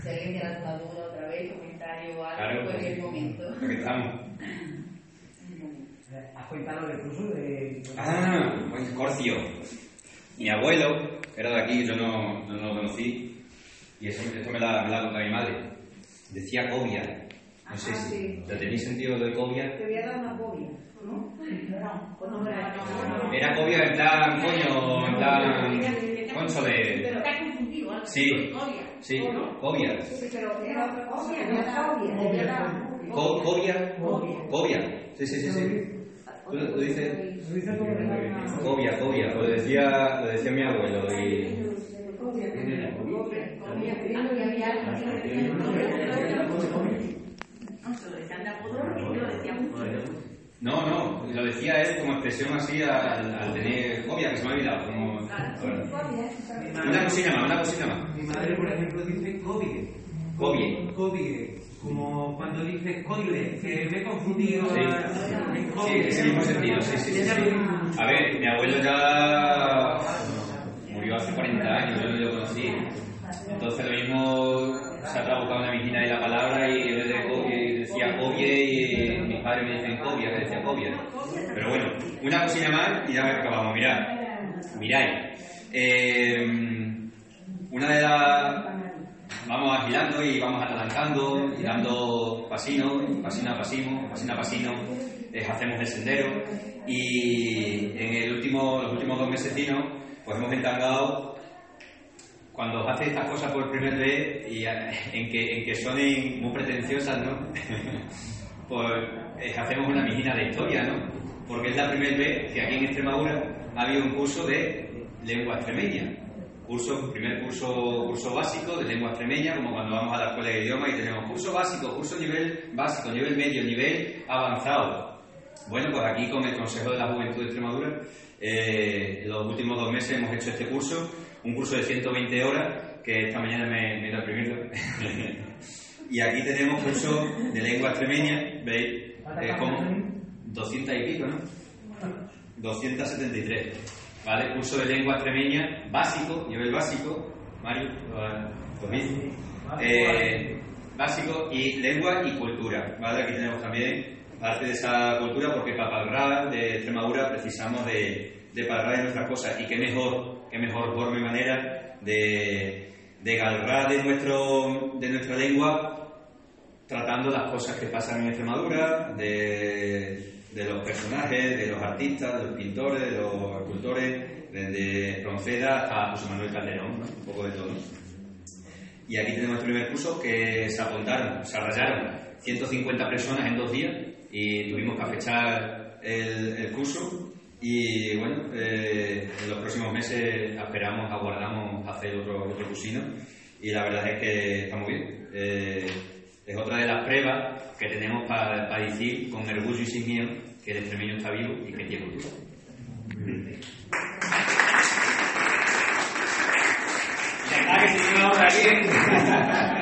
Si alguien tiene alguna duda otra vez, comentario o algo, Claro, pues es el momento. Aquí estamos. ¿Has contado el curso de.? Ah, pues Corcio. Mi abuelo, que era de aquí, yo no, no lo conocí, y eso, esto me la, me la contó mi madre. Decía cobia. No sé Ah, si sí. ¿lo tenéis sentido de cobia. Te voy a dar una copia, ¿no? Con nombre de- Era cobia en plan, coño, en plan, concho de... Está confundido, algo. Sí, Cobia. sí, cobia. Sí, pero era otra cosa, no era- Co- cobia, cobia. Sí, sí, sí, sí. Tú lo tú dices cobia, cobia. Lo decía, lo decía mi abuelo y... No. No, no, lo decía él como expresión así al, al tener cobia, que se me ha olvidado. Como... Una cosilla más, una cosilla más. Mi madre, por ejemplo, dice COVID. Cobie. COVID. Como cuando dice coile, que me he confundido. Sí, en sí, ese mismo sentido, sí, sí, sí, sí. A ver, mi abuelo ya murió hace 40 años, yo no lo conocí. Entonces lo mismo se ha trabucado una vigina de la palabra y en cobie decía cobie y mis padres me dicen cobia, que decía cobia. Pero bueno, una cosilla más y ya acabamos. Mirad, mirad. Eh, una de las vamos agilando y vamos adelantando y dando pasino, pasino a pasino, pasino a pasino, eh, hacemos el sendero y en el último dos mesecinos, pues hemos entangado cuando hace estas cosas por primera vez y en que, en que sonen muy pretenciosas, ¿no? pues eh, hacemos una mijina de historia, ¿no? Porque es la primera vez que aquí en Extremadura ha habido un curso de lengua extremeña. Curso, primer curso, curso básico de lengua extremeña, como cuando vamos a la escuela de idioma y tenemos curso básico, curso nivel básico, nivel medio, nivel avanzado. Bueno, pues aquí con el Consejo de la Juventud de Extremadura, eh, los últimos dos meses hemos hecho este curso, un curso de 120 horas, que esta mañana me, me he ido a imprimirlo. y aquí tenemos curso de lengua extremeña, ¿veis? Es como 200 y pico, ¿no? 273. ¿Vale? Curso de lengua extremeña básico, nivel básico. Mario, mismo. Eh, básico y lengua y cultura. ¿Vale? Aquí tenemos también parte de esa cultura porque para palabrar de Extremadura precisamos de, de palabrar de nuestras cosas y qué mejor, qué mejor forma y manera de, de galrar de, nuestro, de nuestra lengua tratando las cosas que pasan en Extremadura, de, de los personajes, de los artistas, de los pintores, de los escultores, desde Ronceda hasta José Manuel Calderón, ¿no? un poco de todo. Y aquí tenemos el primer curso que se apuntaron, se rayaron 150 personas en dos días y tuvimos que fechar el, el curso y bueno, eh, en los próximos meses esperamos, aguardamos hacer otro, otro cursino y la verdad es que está muy bien. Eh, es otra de las pruebas que tenemos para, decir con orgullo y sin miedo que el extremeño está vivo y que tiene futuro. Aquí.